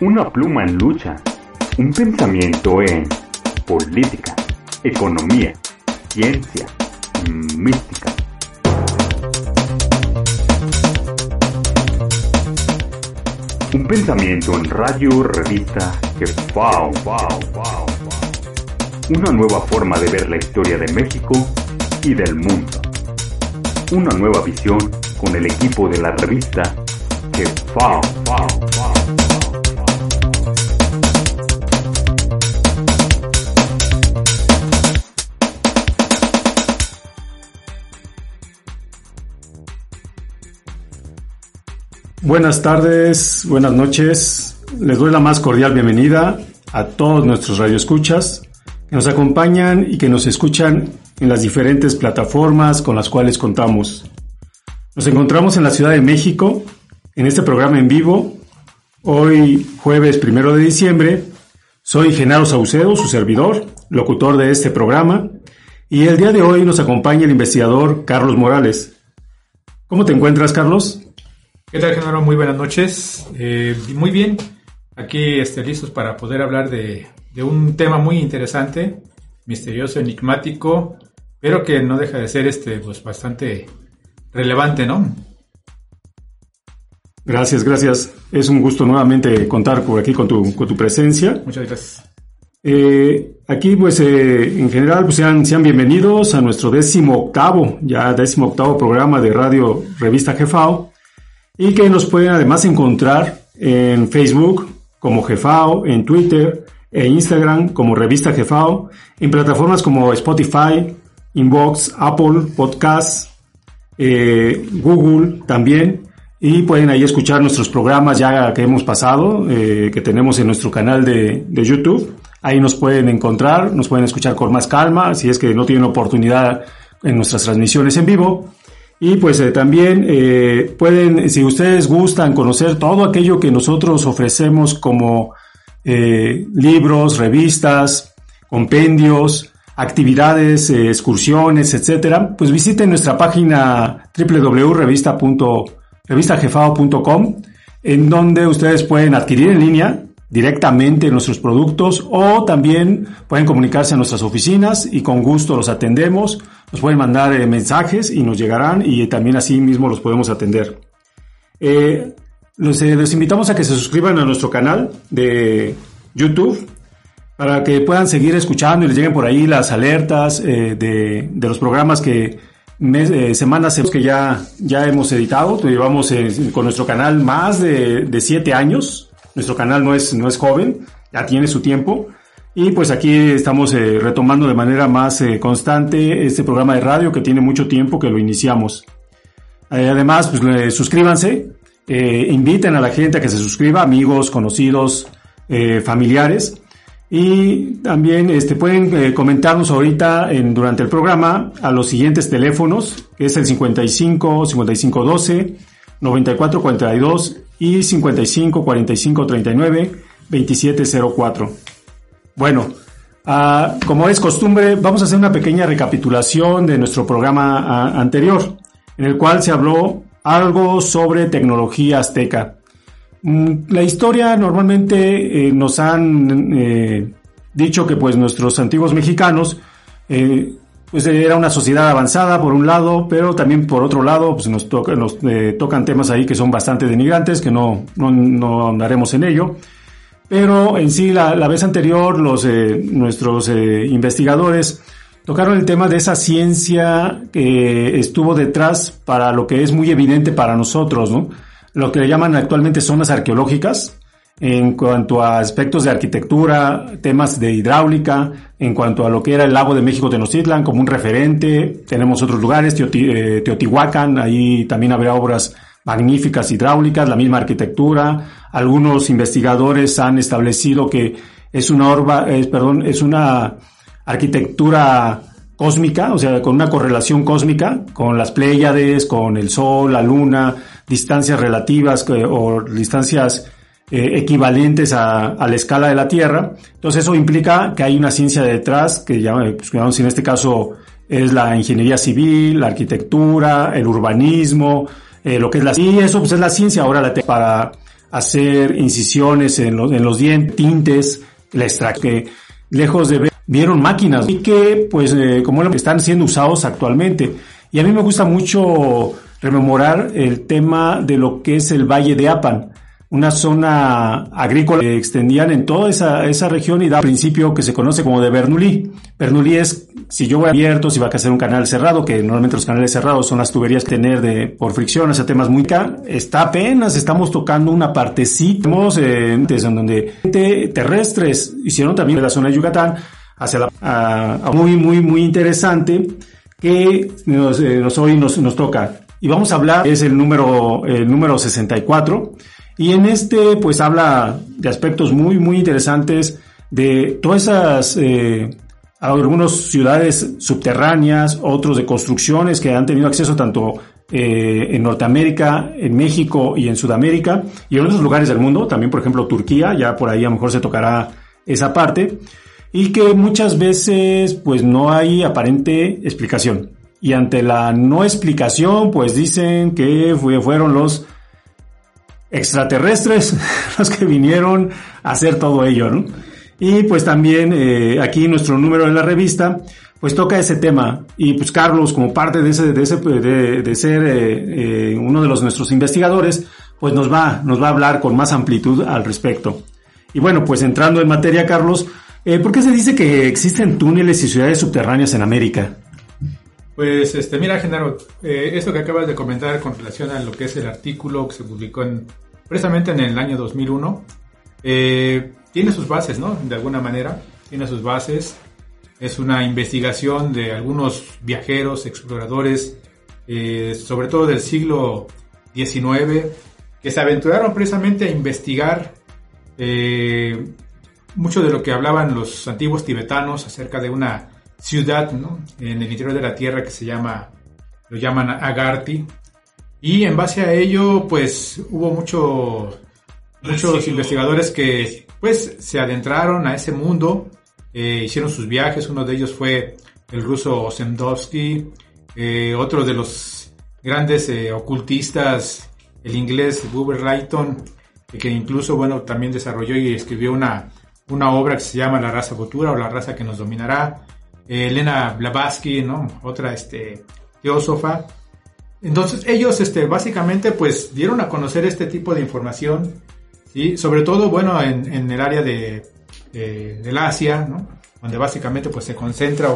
una pluma en lucha, un pensamiento en política, economía, ciencia, mística. Un pensamiento en radio, revista, que wow, wow, wow, Una nueva forma de ver la historia de México y del mundo. Una nueva visión con el equipo de la revista que wow, wow, wow. Buenas tardes, buenas noches. Les doy la más cordial bienvenida a todos nuestros radioescuchas que nos acompañan y que nos escuchan en las diferentes plataformas con las cuales contamos. Nos encontramos en la Ciudad de México en este programa en vivo. Hoy, jueves primero de diciembre, soy Genaro Saucedo, su servidor, locutor de este programa, y el día de hoy nos acompaña el investigador Carlos Morales. ¿Cómo te encuentras, Carlos? ¿Qué tal, Genaro? Muy buenas noches. Eh, muy bien, aquí este, listos para poder hablar de, un tema muy interesante, misterioso, enigmático, pero que no deja de ser este, pues, bastante relevante, ¿no? Gracias, gracias. Es un gusto nuevamente contar por aquí con tu, con tu presencia. Muchas gracias. Eh, aquí, pues, eh, en general, pues sean, sean bienvenidos a nuestro décimo octavo, ya décimo octavo programa de Radio Revista Jefao y que nos pueden además encontrar en Facebook como Jefao, en Twitter e Instagram como Revista Jefao, en plataformas como Spotify, Inbox, Apple, Podcasts, eh, Google también. Y pueden ahí escuchar nuestros programas ya que hemos pasado, eh, que tenemos en nuestro canal de, de, YouTube. Ahí nos pueden encontrar, nos pueden escuchar con más calma, si es que no tienen oportunidad en nuestras transmisiones en vivo. Y pues eh, también eh, pueden, si ustedes gustan conocer todo aquello que nosotros ofrecemos como eh, libros, revistas, compendios, actividades, excursiones, etcétera, pues visiten nuestra página www.revista.revistajefao.com en donde ustedes pueden adquirir en línea directamente nuestros productos o también pueden comunicarse a nuestras oficinas y con gusto los atendemos. Nos pueden mandar eh, mensajes y nos llegarán y también así mismo los podemos atender. Eh, los, eh, los, invitamos a que se suscriban a nuestro canal de YouTube para que puedan seguir escuchando y les lleguen por ahí las alertas de, de, los programas que semanas que ya, ya hemos editado. Llevamos con nuestro canal más de, de siete años nuestro canal no es, no es joven, ya tiene su tiempo. Y pues aquí estamos eh, retomando de manera más eh, constante este programa de radio que tiene mucho tiempo que lo iniciamos. Eh, además, pues suscríbanse, inviten a la gente a que se suscriba, amigos, conocidos, familiares. Y también este, pueden comentarnos ahorita en, durante el programa a los siguientes teléfonos, es el 55 5512 9442 y 55 45 39 2704. Bueno, ah, como es costumbre, vamos a hacer una pequeña recapitulación de nuestro programa ah, anterior, en el cual se habló algo sobre tecnología azteca. Mm, la historia normalmente eh, nos han eh, dicho que pues nuestros antiguos mexicanos eh, pues era una sociedad avanzada por un lado, pero también por otro lado pues nos, nos tocan temas ahí que son bastante denigrantes, que no, no, no andaremos en ello. Pero en sí, la, vez anterior, los, eh, nuestros eh, investigadores tocaron el tema de esa ciencia que estuvo detrás para lo que es muy evidente para nosotros, ¿no? Lo que le llaman actualmente zonas arqueológicas, en cuanto a aspectos de arquitectura, temas de hidráulica, en cuanto a lo que era el lago de México Tenochtitlan como un referente, tenemos otros lugares, eh, Teotihuacán, ahí también habrá obras magníficas hidráulicas, la misma arquitectura, algunos investigadores han establecido que es una orba, perdón, es una arquitectura cósmica, o sea, con una correlación cósmica con las Pléyades, con el Sol, la Luna, distancias relativas o distancias eh, equivalentes a, la escala de la Tierra. Entonces eso implica que hay una ciencia detrás, que llamamos, pues, en este caso es la ingeniería civil, la arquitectura, el urbanismo, eh, lo que es la... Y eso pues es la ciencia ahora la para hacer incisiones en, en los dientes, tintes, la extracción, lejos de ver, vieron máquinas y que pues eh, como están siendo usados actualmente. Y a mí me gusta mucho rememorar el tema de lo que es el Valle de Apan una zona agrícola que extendían en toda esa, esa región y da principio que se conoce como de Bernoulli. Bernoulli es, si yo voy abierto, si va a hacer un canal cerrado, que normalmente los canales cerrados son las tuberías que tener de, por fricción, ese temas muy ca, está apenas, estamos tocando una partecita, eh, en donde terrestres hicieron también de la zona de Yucatán hacia la, muy, muy, muy interesante que nos, eh, nos hoy nos, nos toca. Y vamos a hablar, es el número, el número 64, y en este, pues habla de aspectos muy, muy interesantes de todas esas, eh, algunas ciudades subterráneas, otros de construcciones que han tenido acceso tanto eh, en Norteamérica, en México y en Sudamérica y en otros lugares del mundo, también por ejemplo Turquía, ya por ahí a lo mejor se tocará esa parte, y que muchas veces pues no hay aparente explicación. Y ante la no explicación, pues dicen que fueron los extraterrestres los que vinieron a hacer todo ello, ¿no? Y pues también eh, aquí nuestro número en la revista, pues toca ese tema. Y pues Carlos, como parte de ese, de, ese, de, ser eh, eh, uno de los nuestros investigadores, pues nos va, nos va a hablar con más amplitud al respecto. Y bueno, pues entrando en materia, Carlos, ¿por qué se dice que existen túneles y ciudades subterráneas en América? Pues, este, mira, Genaro, eh, esto que acabas de comentar con relación a lo que es el artículo que se publicó en, precisamente en el año 2001, eh, tiene sus bases, ¿no? De alguna manera, tiene sus bases. Es una investigación de algunos viajeros, exploradores, eh, sobre todo del siglo XIX, que se aventuraron precisamente a investigar mucho de lo que hablaban los antiguos tibetanos acerca de una ciudad en el interior de la Tierra que se llama, lo llaman Agarti. Y en base a ello, pues hubo mucho, muchos investigadores que pues se adentraron a ese mundo, eh, hicieron sus viajes, uno de ellos fue el ruso Osemdovsky, eh, otro de los grandes eh, ocultistas, el inglés Buber Rayton, que incluso, bueno, también desarrolló y escribió una, una obra que se llama La raza futura o La raza que nos dominará. Elena Blavatsky, ¿no? Otra este, teósofa. Entonces ellos este, básicamente pues dieron a conocer este tipo de información, ¿sí? sobre todo bueno en, el área de, del Asia, ¿no? donde básicamente pues se concentra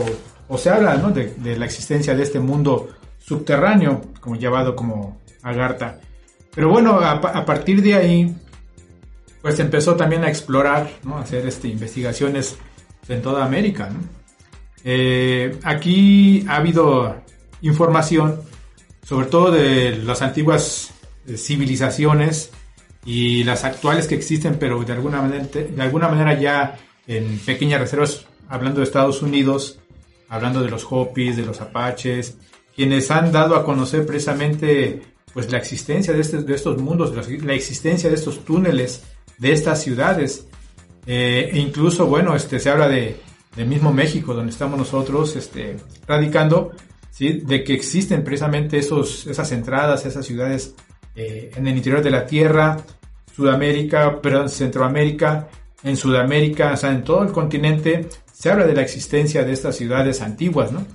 o, se habla ¿no? de, la existencia de este mundo subterráneo, como llevado como Agartha. Pero bueno, a, a, partir de ahí pues empezó también a explorar, ¿no? a hacer este, investigaciones en toda América. ¿no? Eh, aquí ha habido información, sobre todo de las antiguas eh, civilizaciones y las actuales que existen, pero de alguna manera, de alguna manera ya en pequeñas reservas, hablando de Estados Unidos, hablando de los Hopis, de los Apaches, quienes han dado a conocer precisamente pues la existencia de, este, de estos mundos, la, existencia de estos túneles, de estas ciudades. Eh, e incluso, bueno, este, se habla de del mismo México, donde estamos nosotros este, radicando, ¿sí? de que existen precisamente esos, esas entradas, esas ciudades eh, en el interior de la Tierra, Sudamérica, perdón, Centroamérica, en Sudamérica, o sea, en todo el continente, se habla de la existencia de estas ciudades antiguas, ¿no?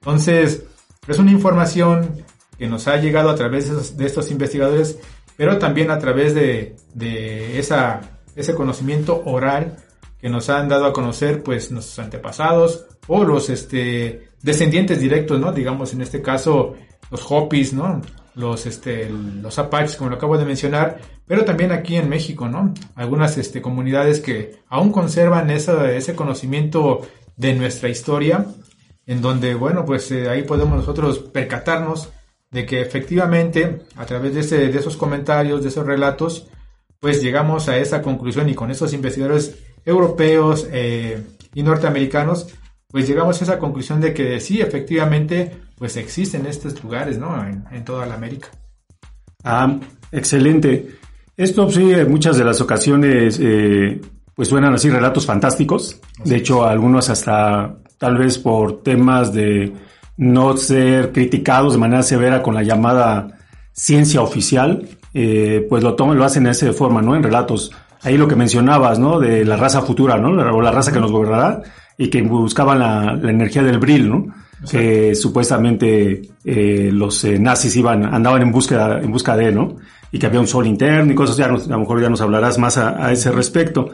Entonces, es una información que nos ha llegado a través de, estos investigadores, pero también a través de, de esa, ese conocimiento oral que nos han dado a conocer pues nuestros antepasados o los este descendientes directos, ¿no? Digamos en este caso los Hopis, ¿no? Los este los Apaches como lo acabo de mencionar, pero también aquí en México, ¿no? Algunas este comunidades que aún conservan ese conocimiento de nuestra historia en donde bueno, pues eh, ahí podemos nosotros percatarnos de que efectivamente a través de, de esos comentarios, de esos relatos, pues llegamos a esa conclusión y con esos investigadores europeos eh, y norteamericanos, pues llegamos a esa conclusión de que sí, efectivamente, pues existen estos lugares, ¿no? En, toda la América. Ah, excelente. Esto sí, en muchas de las ocasiones, eh, pues suenan así relatos fantásticos. De hecho, algunos hasta tal vez por temas de no ser criticados de manera severa con la llamada ciencia oficial. eh, pues lo toman, lo hacen de esa forma, ¿no? En relatos. Ahí lo que mencionabas, ¿no? De la raza futura, ¿no? O la raza que nos gobernará y que buscaban la, la energía del Bril, ¿no? Que supuestamente eh, los eh, nazis iban, andaban en búsqueda, en busca de, ¿no? Y que había un sol interno y cosas, ya a lo mejor ya nos hablarás más a, a ese respecto.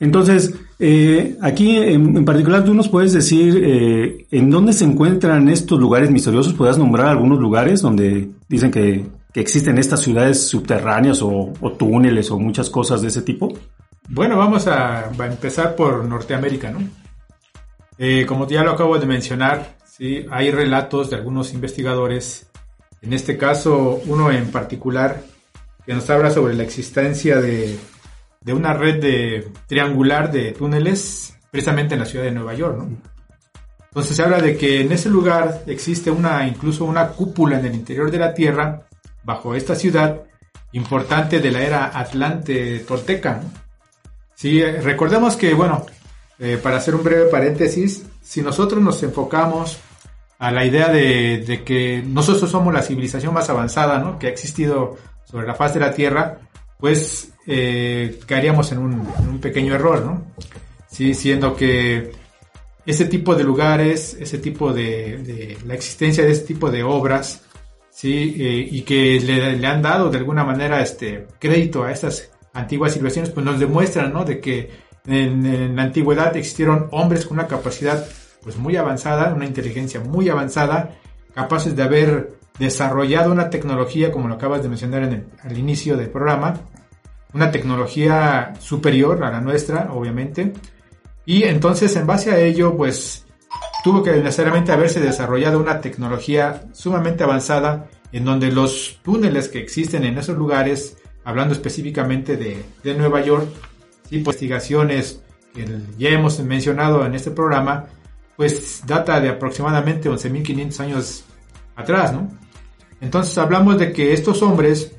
Entonces, eh, aquí en, en, particular tú nos puedes decir eh, en dónde se encuentran estos lugares misteriosos. ¿Puedes nombrar algunos lugares donde dicen que, que existen estas ciudades subterráneas o, túneles o muchas cosas de ese tipo? Bueno, vamos a, empezar por Norteamérica, ¿no? Eh, como ya lo acabo de mencionar, sí, hay relatos de algunos investigadores. En este caso, uno en particular que nos habla sobre la existencia de una red triangular de túneles precisamente en la ciudad de Nueva York, ¿no? Entonces se habla de que en ese lugar existe una incluso una cúpula en el interior de la Tierra bajo esta ciudad importante de la era Atlante Tolteca. Sí, recordemos que bueno, eh, para hacer un breve paréntesis, si nosotros nos enfocamos a la idea de, que nosotros somos la civilización más avanzada ¿no? que ha existido sobre la faz de la Tierra, pues eh, caeríamos en un, pequeño error, ¿no? Sí, siendo que ese tipo de lugares, ese tipo de, la existencia de este tipo de obras, sí, eh, y que le, le, han dado de alguna manera este crédito a estas antiguas civilizaciones, pues nos demuestran, ¿no? De que en, en, la antigüedad existieron hombres con una capacidad pues muy avanzada, una inteligencia muy avanzada, capaces de haber desarrollado una tecnología, como lo acabas de mencionar en el, al inicio del programa, una tecnología superior a la nuestra, obviamente, y entonces en base a ello, pues tuvo que necesariamente haberse desarrollado una tecnología sumamente avanzada en donde los túneles que existen en esos lugares, hablando específicamente de, de Nueva York, y pues, investigaciones que ya hemos mencionado en este programa, pues data de aproximadamente 11.500 años atrás, ¿no? Entonces hablamos de que estos hombres,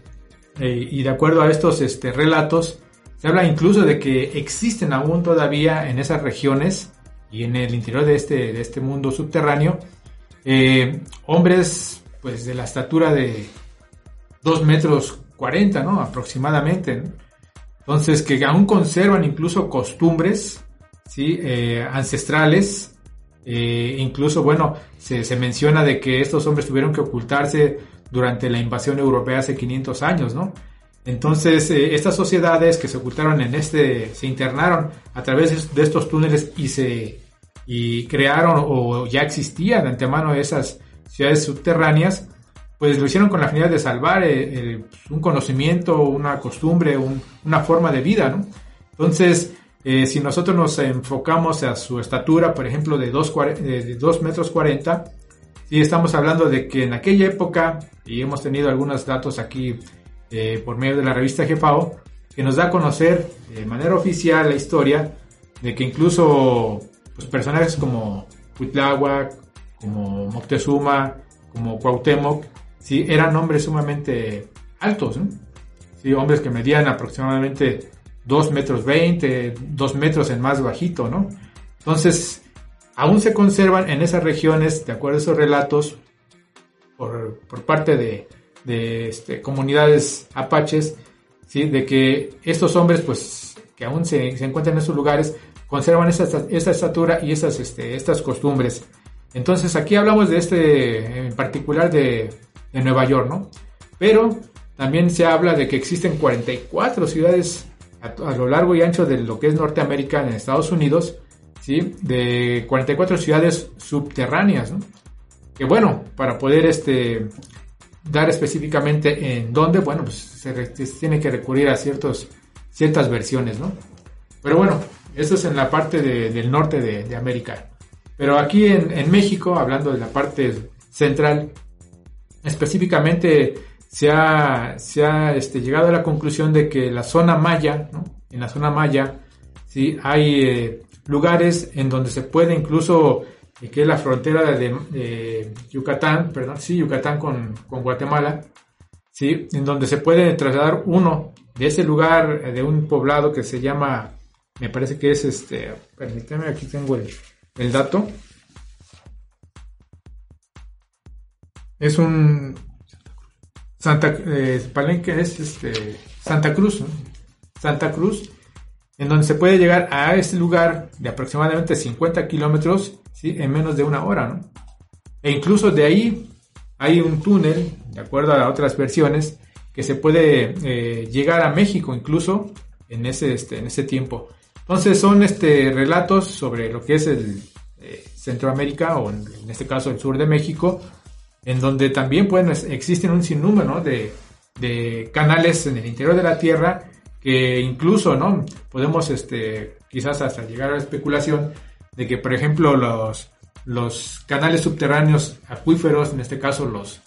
eh, y de acuerdo a estos este, relatos, se habla incluso de que existen aún todavía en esas regiones y en el interior de este, de este mundo subterráneo, eh, hombres pues de la estatura de 2 metros 40, ¿no? Aproximadamente. Entonces, que aún conservan incluso costumbres, ¿sí? Eh, ancestrales, eh, incluso, bueno, se, se, menciona de que estos hombres tuvieron que ocultarse durante la invasión europea hace 500 años, ¿no? Entonces, estas sociedades que se ocultaron en este, se internaron a través de estos túneles y se y crearon o ya existían de antemano esas ciudades subterráneas, pues lo hicieron con la finalidad de salvar eh, eh, un conocimiento, una costumbre, un, una forma de vida, ¿no? Entonces, eh, si nosotros nos enfocamos a su estatura, por ejemplo, de 2, de 2 metros 40, sí estamos hablando de que en aquella época, y hemos tenido algunos datos aquí eh, por medio de la revista Jefao, que nos da a conocer de manera oficial la historia de que incluso pues, personajes como Huitláhuac, como Moctezuma, como Cuauhtémoc, sí, eran hombres sumamente altos, sí, hombres que medían aproximadamente 2 metros 20, 2 metros en más bajito, ¿no? Entonces, aún se conservan en esas regiones, de acuerdo a esos relatos, por, por parte de, de este, comunidades apaches, ¿sí? De que estos hombres, pues, que aún se, se encuentran en esos lugares, conservan esa, esa estatura y esas, este, estas costumbres. Entonces, aquí hablamos de este, en particular de, de Nueva York, ¿no? Pero también se habla de que existen 44 ciudades a, a, lo largo y ancho de lo que es Norteamérica en Estados Unidos, ¿sí? de 44 ciudades subterráneas. ¿no? Que bueno, para poder este, dar específicamente en dónde, bueno, pues se, se tiene que recurrir a ciertos, ciertas versiones. ¿no? Pero bueno, eso es en la parte de, del norte de, América. Pero aquí en, México, hablando de la parte central, específicamente se ha, se ha este, llegado a la conclusión de que la zona maya, ¿no? en la zona maya, ¿sí? hay eh, lugares en donde se puede incluso, eh, que es la frontera de, de, Yucatán, perdón, sí, Yucatán con, con Guatemala, ¿sí? en donde se puede trasladar uno de ese lugar, eh, de un poblado que se llama, me parece que es este, permíteme, aquí tengo el, el dato. Es un Santa, eh, Palenque es este, Santa Cruz, Santa Cruz, en donde se puede llegar a este lugar de aproximadamente 50 kilómetros ¿sí? en menos de una hora. ¿no? E incluso de ahí hay un túnel, de acuerdo a otras versiones, que se puede eh, llegar a México incluso en ese, este, en ese tiempo. Entonces son este, relatos sobre lo que es el eh, Centroamérica o en, este caso el sur de México, en donde también pueden, existen un sinnúmero de, de canales en el interior de la Tierra que incluso no podemos este, quizás hasta llegar a la especulación de que por ejemplo los, los canales subterráneos acuíferos, en este caso los,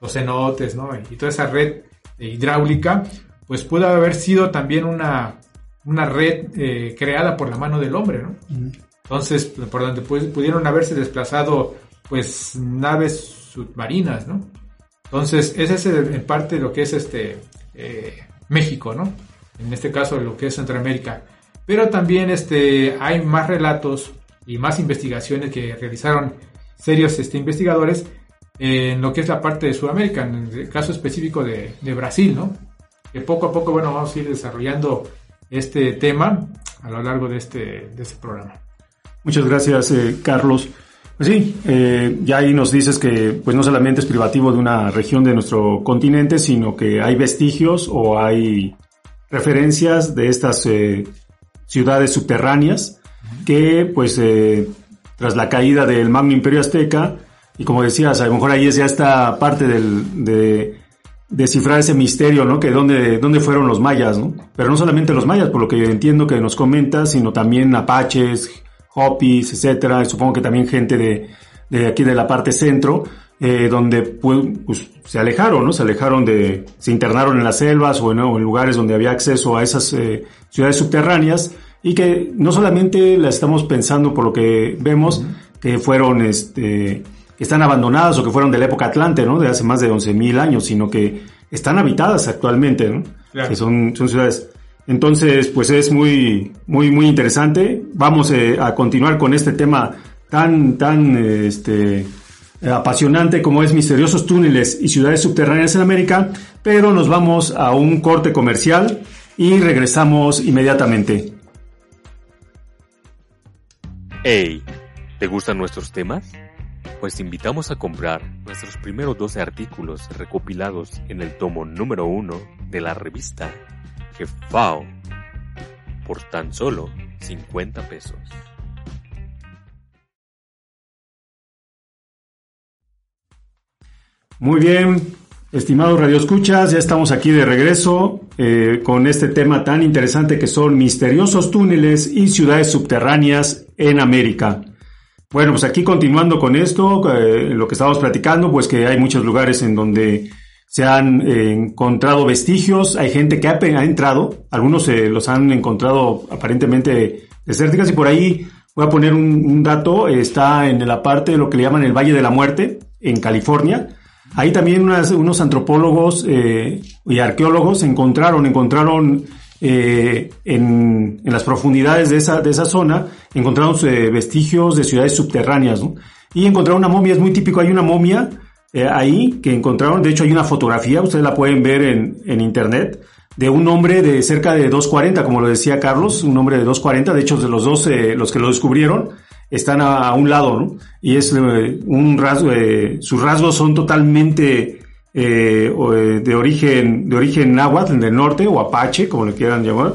los cenotes ¿no? y toda esa red hidráulica, pues puede haber sido también una, una red eh, creada por la mano del hombre, ¿no? Entonces, por donde pudieron haberse desplazado, pues, naves submarinas, ¿no? Entonces, ese es en parte lo que es este eh, México, ¿no? En este caso, lo que es Centroamérica. Pero también este, hay más relatos y más investigaciones que realizaron serios este, investigadores en lo que es la parte de Sudamérica, en el caso específico de, Brasil, ¿no? Que poco a poco, bueno, vamos a ir desarrollando este tema a lo largo de este, de este programa. Muchas gracias, eh, Carlos. Pues sí, eh, ya ahí nos dices que pues no solamente es privativo de una región de nuestro continente, sino que hay vestigios o hay referencias de estas eh, ciudades subterráneas que pues tras la caída del Magno Imperio Azteca y como decías, a lo mejor ahí es ya esta parte del, de descifrar ese misterio, ¿no? Que dónde, dónde fueron los mayas, ¿no? Pero no solamente los mayas, por lo que entiendo que nos comentas, sino también apaches, hopis, etcétera, supongo que también gente de, de aquí de la parte centro, eh, donde pues, pues, se alejaron, ¿no? Se alejaron de, se internaron en las selvas o en, lugares donde había acceso a esas eh, ciudades subterráneas y que no solamente las estamos pensando por lo que vemos, que fueron, este, están abandonadas o que fueron de la época Atlante, ¿no? De hace más de 11.000 años, sino que están habitadas actualmente, ¿no? Que son, son ciudades. Entonces, pues es muy, muy, muy interesante. Vamos eh, a continuar con este tema tan, tan, este, apasionante como es misteriosos túneles y ciudades subterráneas en América, pero nos vamos a un corte comercial y regresamos inmediatamente. Hey, ¿te gustan nuestros temas? Pues te invitamos a comprar nuestros primeros 12 artículos recopilados en el tomo número 1 de la revista Jefao por tan solo 50 pesos. Muy bien, estimados radioescuchas, ya estamos aquí de regreso eh, con este tema tan interesante que son misteriosos túneles y ciudades subterráneas en América. Bueno, pues aquí continuando con esto, eh, lo que estábamos platicando, pues que hay muchos lugares en donde se han eh, encontrado vestigios, hay gente que ha, entrado, algunos eh, los han encontrado aparentemente desérticas y por ahí voy a poner un, dato, está en la parte de lo que le llaman el Valle de la Muerte, en California. Ahí también unos antropólogos y arqueólogos encontraron, encontraron eh, en, las profundidades de esa, de esa zona encontraron eh, vestigios de ciudades subterráneas, ¿no? Y encontraron una momia, es muy típico, hay una momia eh, ahí que encontraron, de hecho hay una fotografía, ustedes la pueden ver en, en internet, de un hombre de cerca de 2.40, como lo decía Carlos, un hombre de 2.40, de hecho de los dos, los que lo descubrieron, están a, un lado, ¿no? Y es un rasgo, sus rasgos son totalmente eh, eh, de origen de origen náhuatl del norte o apache, como le quieran llamar.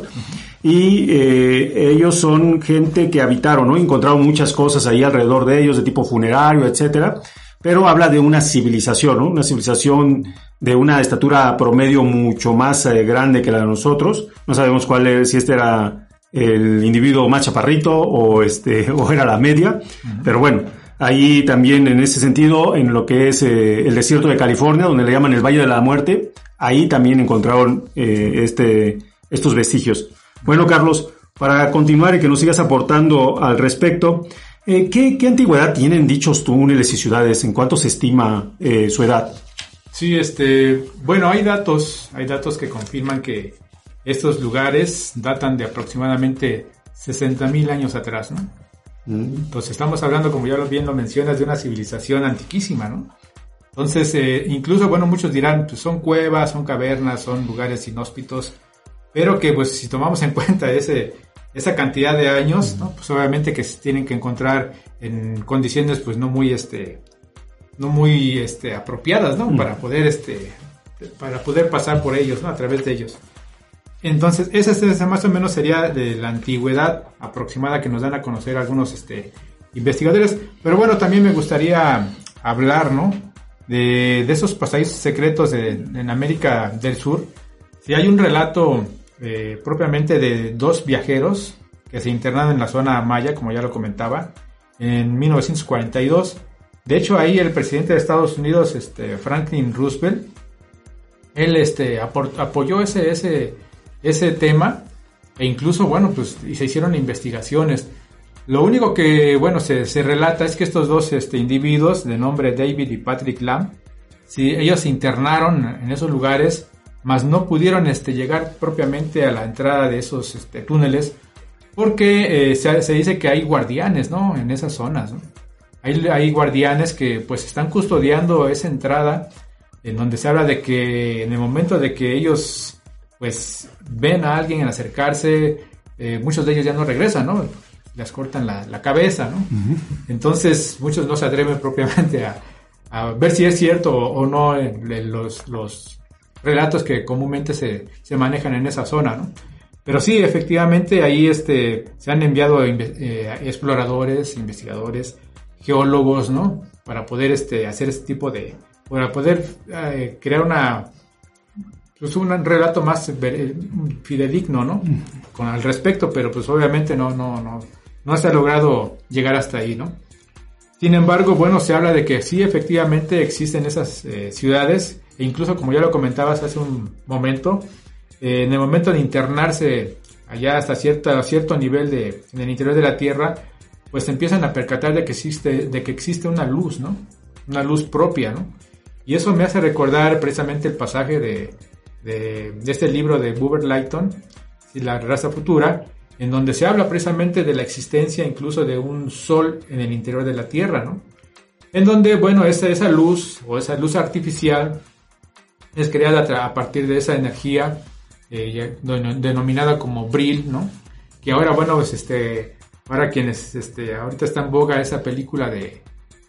Y eh, ellos son gente que habitaron, ¿no? Encontraron muchas cosas ahí alrededor de ellos, de tipo funerario, etcétera. Pero habla de una civilización, ¿no? Una civilización de una estatura promedio mucho más grande que la de nosotros. No sabemos cuál es, si este era el individuo más chaparrito o este, o era la media. Pero bueno, Ahí también en ese sentido, en lo que es eh, el desierto de California, donde le llaman el Valle de la Muerte, ahí también encontraron eh, este, estos vestigios. Bueno, Carlos, para continuar y que nos sigas aportando al respecto, eh, ¿qué, antigüedad tienen dichos túneles y ciudades? ¿En cuánto se estima su edad? Sí, este, bueno, hay datos, hay datos que confirman que estos lugares datan de aproximadamente 60.000 años atrás, ¿no? Pues estamos hablando, como ya bien lo mencionas, de una civilización antiquísima, ¿no? Entonces, eh, incluso, bueno, muchos dirán, pues son cuevas, son cavernas, son lugares inhóspitos, pero que pues si tomamos en cuenta ese, esa cantidad de años, ¿no? pues obviamente que se tienen que encontrar en condiciones pues no muy, este, no muy este, apropiadas, ¿no? Para poder, este, para poder pasar por ellos, ¿no? A través de ellos. Entonces, esa, esa más o menos sería de la antigüedad aproximada que nos dan a conocer algunos este, investigadores. Pero bueno, también me gustaría hablar, ¿no? De, de esos pasajes secretos en América del Sur. Si hay un relato eh, propiamente de dos viajeros que se internaron en la zona maya, como ya lo comentaba, en 1942. De hecho, ahí el presidente de Estados Unidos, este, Franklin Roosevelt, él este, apoyó ese, ese, ese tema e incluso, bueno, pues y se hicieron investigaciones. Lo único que, bueno, se, se relata es que estos dos este, individuos, de nombre David y Patrick Lamb, si ellos se internaron en esos lugares, mas no pudieron este, llegar propiamente a la entrada de esos este, túneles, porque eh, se, se, dice que hay guardianes, ¿no? En esas zonas, ¿no? Hay, hay guardianes que pues están custodiando esa entrada, en donde se habla de que en el momento de que ellos pues ven a alguien acercarse, eh, muchos de ellos ya no regresan, ¿no? Les cortan la, la cabeza, ¿no? Uh -huh. Entonces muchos no se atreven propiamente a, a ver si es cierto o, o no los, los, relatos que comúnmente se, se, manejan en esa zona, ¿no? Pero sí, efectivamente, ahí este, se han enviado eh, exploradores, investigadores, geólogos, ¿no? Para poder este, hacer este tipo de, para poder eh, crear una, pues un relato más fidedigno, ¿no? Con al respecto, pero pues obviamente no, no, no, no se ha logrado llegar hasta ahí, ¿no? Sin embargo, bueno, se habla de que sí, efectivamente existen esas eh, ciudades, e incluso como ya lo comentabas hace un momento, eh, en el momento de internarse allá hasta cierta, cierto nivel de, en el interior de la Tierra, pues se empiezan a percatar de que existe, de que existe una luz, ¿no? Una luz propia, ¿no? Y eso me hace recordar precisamente el pasaje de, de, este libro de Buber Lighton, La raza futura, en donde se habla precisamente de la existencia incluso de un sol en el interior de la Tierra, ¿no? En donde, bueno, esa, esa luz o esa luz artificial es creada a partir de esa energía eh, denominada como Brill, ¿no? Que ahora, bueno, pues este, ahora quienes, este, ahorita está en boga esa película de,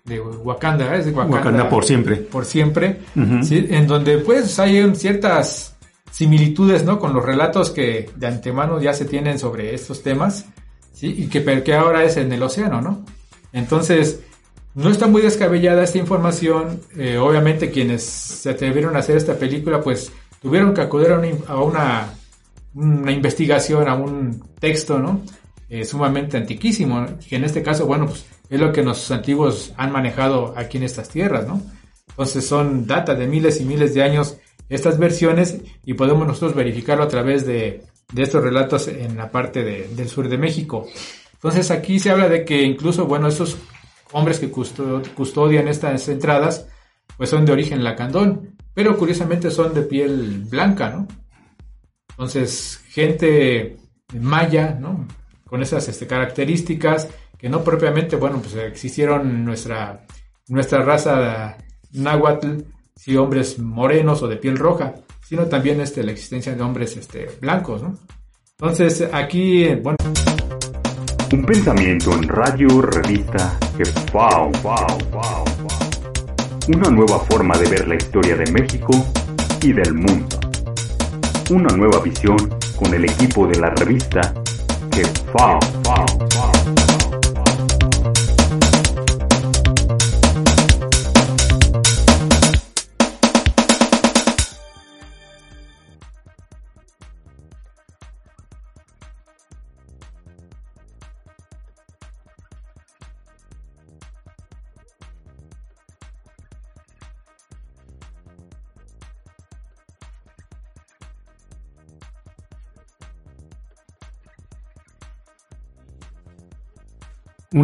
de Wakanda, ¿eh? es de Wakanda, Wakanda, por siempre. Por siempre, uh -huh. ¿sí? En donde pues hay ciertas similitudes, ¿no? Con los relatos que de antemano ya se tienen sobre estos temas, ¿sí? Y que, que ahora es en el océano, ¿no? Entonces, no está muy descabellada esta información. Eh, obviamente quienes se atrevieron a hacer esta película, pues tuvieron que acudir a una, a una, una investigación, a un texto, ¿no? Eh, sumamente antiquísimo, que en este caso, bueno, pues es lo que los antiguos han manejado aquí en estas tierras, ¿no? Entonces son data de miles y miles de años estas versiones y podemos nosotros verificarlo a través de, de estos relatos en la parte de, del sur de México. Entonces aquí se habla de que incluso, bueno, esos hombres que custodian estas entradas, pues son de origen lacandón, pero curiosamente son de piel blanca, ¿no? Entonces, gente maya, ¿no? Con esas este, características que no propiamente, bueno, pues existieron nuestra, nuestra raza náhuatl, si hombres morenos o de piel roja, sino también este, la existencia de hombres este, blancos, ¿no? Entonces, aquí, bueno... Un pensamiento en radio, revista, que wow, wow, wow, wow. Una nueva forma de ver la historia de México y del mundo. Una nueva visión con el equipo de la revista que wow, wow, wow.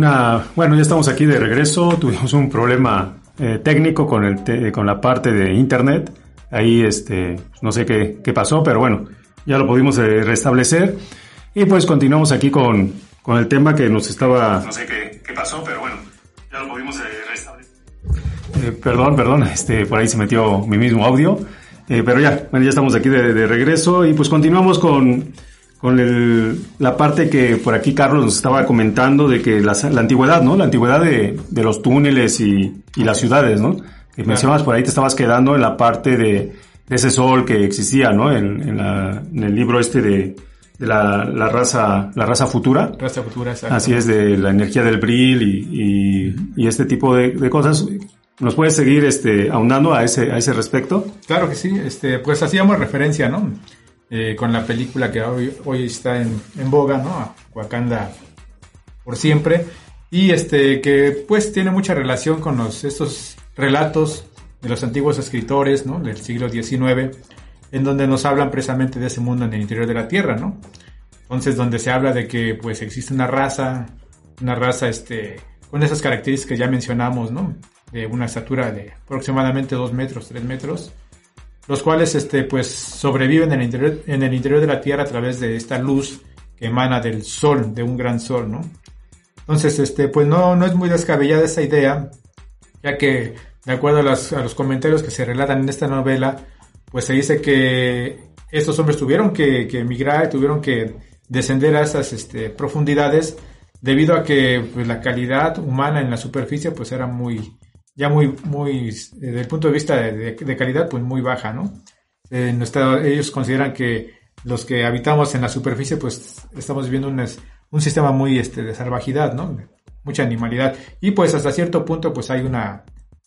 Una, bueno, ya estamos aquí de regreso. Tuvimos un problema eh, técnico con, el te con la parte de internet. Ahí, este, no sé qué, qué pasó, pero bueno, ya lo pudimos eh, restablecer. Y pues continuamos aquí con, con, el tema que nos estaba. No sé qué, qué pasó, pero bueno, ya lo pudimos eh, restablecer. Eh, perdón, perdón, este, por ahí se metió mi mismo audio. Eh, pero ya, bueno, ya estamos aquí de, regreso y pues continuamos con, con el, la parte que por aquí Carlos nos estaba comentando de que la, la antigüedad, ¿no? La antigüedad de, de los túneles y, y, las ciudades, ¿no? Que mencionabas por ahí, te estabas quedando en la parte de, de ese sol que existía, ¿no? En, en, la, en el libro este de, de la, la, raza la raza futura. Raza futura, exacto. Así es, de la energía del bril y, y, y este tipo de, de, cosas. ¿Nos puedes seguir este, ahondando a ese, a ese respecto? Claro que sí, este, pues hacíamos referencia, ¿no? Eh, con la película que hoy, está en, en boga, ¿no? Wakanda por siempre. Y este, que pues tiene mucha relación con los, estos relatos de los antiguos escritores, ¿no? Del siglo XIX, en donde nos hablan precisamente de ese mundo en el interior de la Tierra, ¿no? Entonces, donde se habla de que pues existe una raza, una raza, este, con esas características que ya mencionamos, ¿no? de una estatura de aproximadamente 2 metros, 3 metros, los cuales este, pues, sobreviven en el, interior, en el interior de la Tierra a través de esta luz que emana del Sol, de un gran Sol, ¿no? Entonces, este, pues no, no es muy descabellada esa idea, ya que, de acuerdo a, a los comentarios que se relatan en esta novela, pues se dice que estos hombres tuvieron que, que emigrar, tuvieron que descender a esas este, profundidades, debido a que pues, la calidad humana en la superficie pues era muy, ya muy, muy, desde el punto de vista de, calidad, pues muy baja, ¿no? Eh, ellos consideran que los que habitamos en la superficie, pues estamos viviendo un, un sistema muy este, de salvajidad, ¿no? Mucha animalidad. Y pues hasta cierto punto, pues hay una,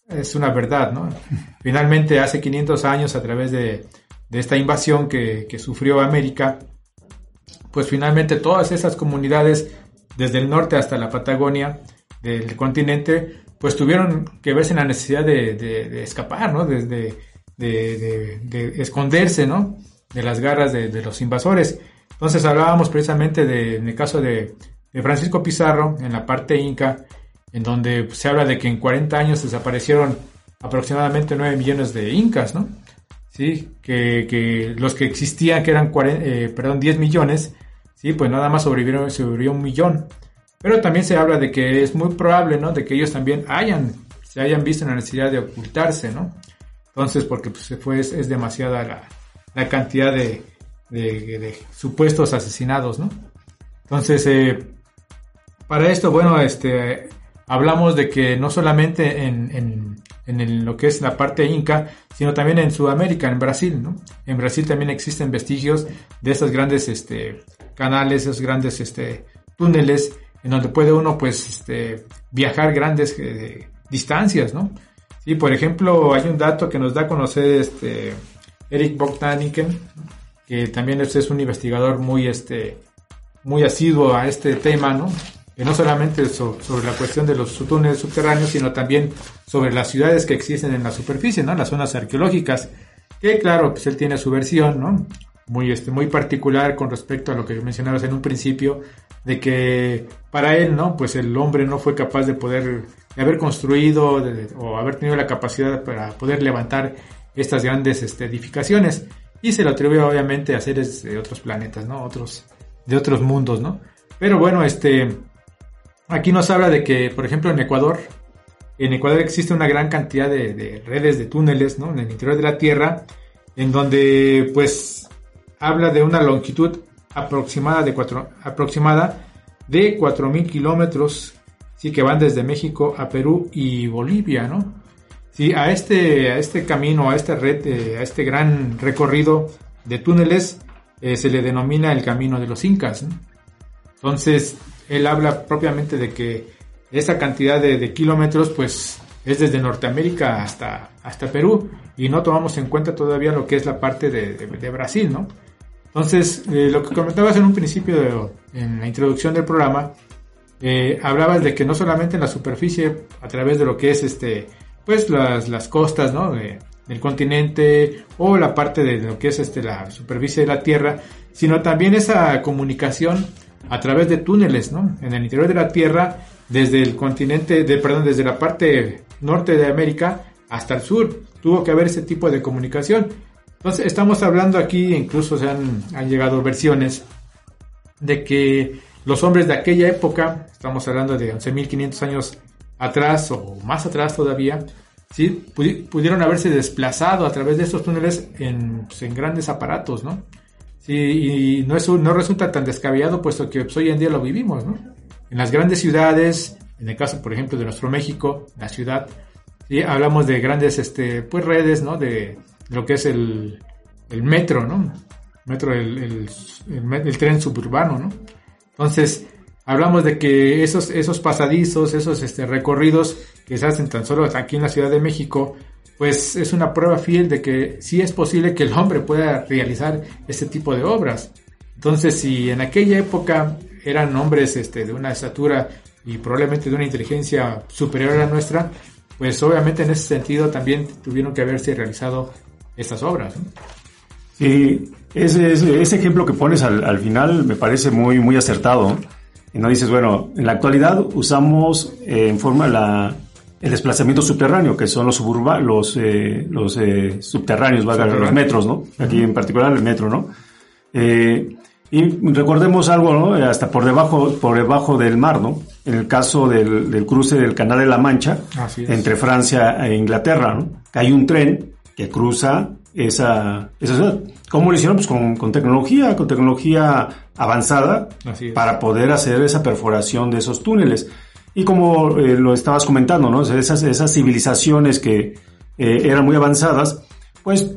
es una verdad, ¿no? Finalmente, hace 500 años, a través de, de esta invasión que, que sufrió América, pues finalmente todas esas comunidades, desde el norte hasta la Patagonia del continente, pues tuvieron que verse en la necesidad de, de, escapar, ¿no? De, de, esconderse, ¿no? De las garras de, los invasores. Entonces hablábamos precisamente de, en el caso de, Francisco Pizarro, en la parte inca, en donde se habla de que en 40 años desaparecieron aproximadamente 9 millones de incas, ¿no? Sí, que, que los que existían, que eran eh, perdón, 10 millones, sí, pues nada más sobrevivieron, sobrevivió un millón. Pero también se habla de que es muy probable, ¿no? De que ellos también hayan, se hayan visto en la necesidad de ocultarse, ¿no? Entonces, porque pues, fue, es, demasiada la, la cantidad de, de, supuestos asesinados, ¿no? Entonces, eh, para esto, bueno, este, hablamos de que no solamente en, en, en lo que es la parte inca, sino también en Sudamérica, en Brasil, ¿no? En Brasil también existen vestigios de esos grandes este, canales, esos grandes este, túneles en donde puede uno pues este, viajar grandes eh, distancias, ¿no? Sí, por ejemplo, hay un dato que nos da a conocer este Eric Bogdaniken, que también es un investigador muy este muy asiduo a este tema, ¿no? Que no solamente sobre la cuestión de los túneles subterráneos, sino también sobre las ciudades que existen en la superficie, ¿no? Las zonas arqueológicas, que claro, pues él tiene su versión, ¿no? Muy, este, muy particular con respecto a lo que mencionabas en un principio, de que para él, ¿no? Pues el hombre no fue capaz de poder, de haber construido o haber tenido la capacidad para poder levantar estas grandes este, edificaciones y se lo atribuye obviamente a seres de otros planetas, ¿no? Otros, de otros mundos, ¿no? Pero bueno, este, aquí nos habla de que, por ejemplo, en Ecuador, en Ecuador existe una gran cantidad de, de redes de túneles, ¿no? En el interior de la Tierra, en donde, pues, habla de una longitud aproximada de, cuatro, aproximada de 4.000 kilómetros, sí, que van desde México a Perú y Bolivia, ¿no? Sí, a este, a este camino, a esta red, eh, a este gran recorrido de túneles, eh, se le denomina el camino de los incas. Entonces, él habla propiamente de que esa cantidad de, kilómetros, pues, es desde Norteamérica hasta, hasta Perú, y no tomamos en cuenta todavía lo que es la parte de, de Brasil, ¿no? Entonces, eh, lo que comentabas en un principio, en la introducción del programa, eh, hablabas de que no solamente en la superficie, a través de lo que es este, pues las, las costas, ¿no? del continente o la parte de lo que es este, la superficie de la Tierra, sino también esa comunicación a través de túneles, ¿no? En el interior de la Tierra, desde el continente, de, perdón, desde la parte norte de América hasta el sur, tuvo que haber ese tipo de comunicación. Entonces, estamos hablando aquí, incluso se han, llegado versiones de que los hombres de aquella época, estamos hablando de 11.500 años atrás o más atrás todavía, sí pudieron haberse desplazado a través de estos túneles en, pues, grandes aparatos, ¿no? Y no, es, no resulta tan descabellado puesto que pues, hoy en día lo vivimos, ¿no? En las grandes ciudades, en el caso, por ejemplo, de nuestro México, la ciudad, ¿sí? hablamos de grandes este, pues, redes, ¿no? De, lo que es el, el metro, ¿no? Metro, el, el, el, tren suburbano, ¿no? Entonces, hablamos de que esos, esos pasadizos, esos este, recorridos que se hacen tan solo aquí en la Ciudad de México, pues es una prueba fiel de que sí es posible que el hombre pueda realizar este tipo de obras. Entonces, si en aquella época eran hombres este, de una estatura y probablemente de una inteligencia superior a la nuestra, pues obviamente en ese sentido también tuvieron que haberse realizado estas obras. Sí, ese, ese, ejemplo que pones al, final me parece muy, muy acertado. Y no dices, bueno, en la actualidad usamos eh, en forma la, el desplazamiento subterráneo, que son los suburbanos, los, eh, los eh, subterráneos, los metros, ¿no? Aquí en particular el metro, ¿no? Eh, y recordemos algo, ¿no? Hasta por debajo, por debajo del mar, ¿no? En el caso del, del cruce del Canal de la Mancha, entre Francia e Inglaterra, ¿no? hay un tren que cruza esa, esa ciudad. ¿Cómo lo hicieron? Pues con, con tecnología, con tecnología avanzada para poder hacer esa perforación de esos túneles. Y como eh, lo estabas comentando, ¿no? Esas, esas civilizaciones que eh, eran muy avanzadas, pues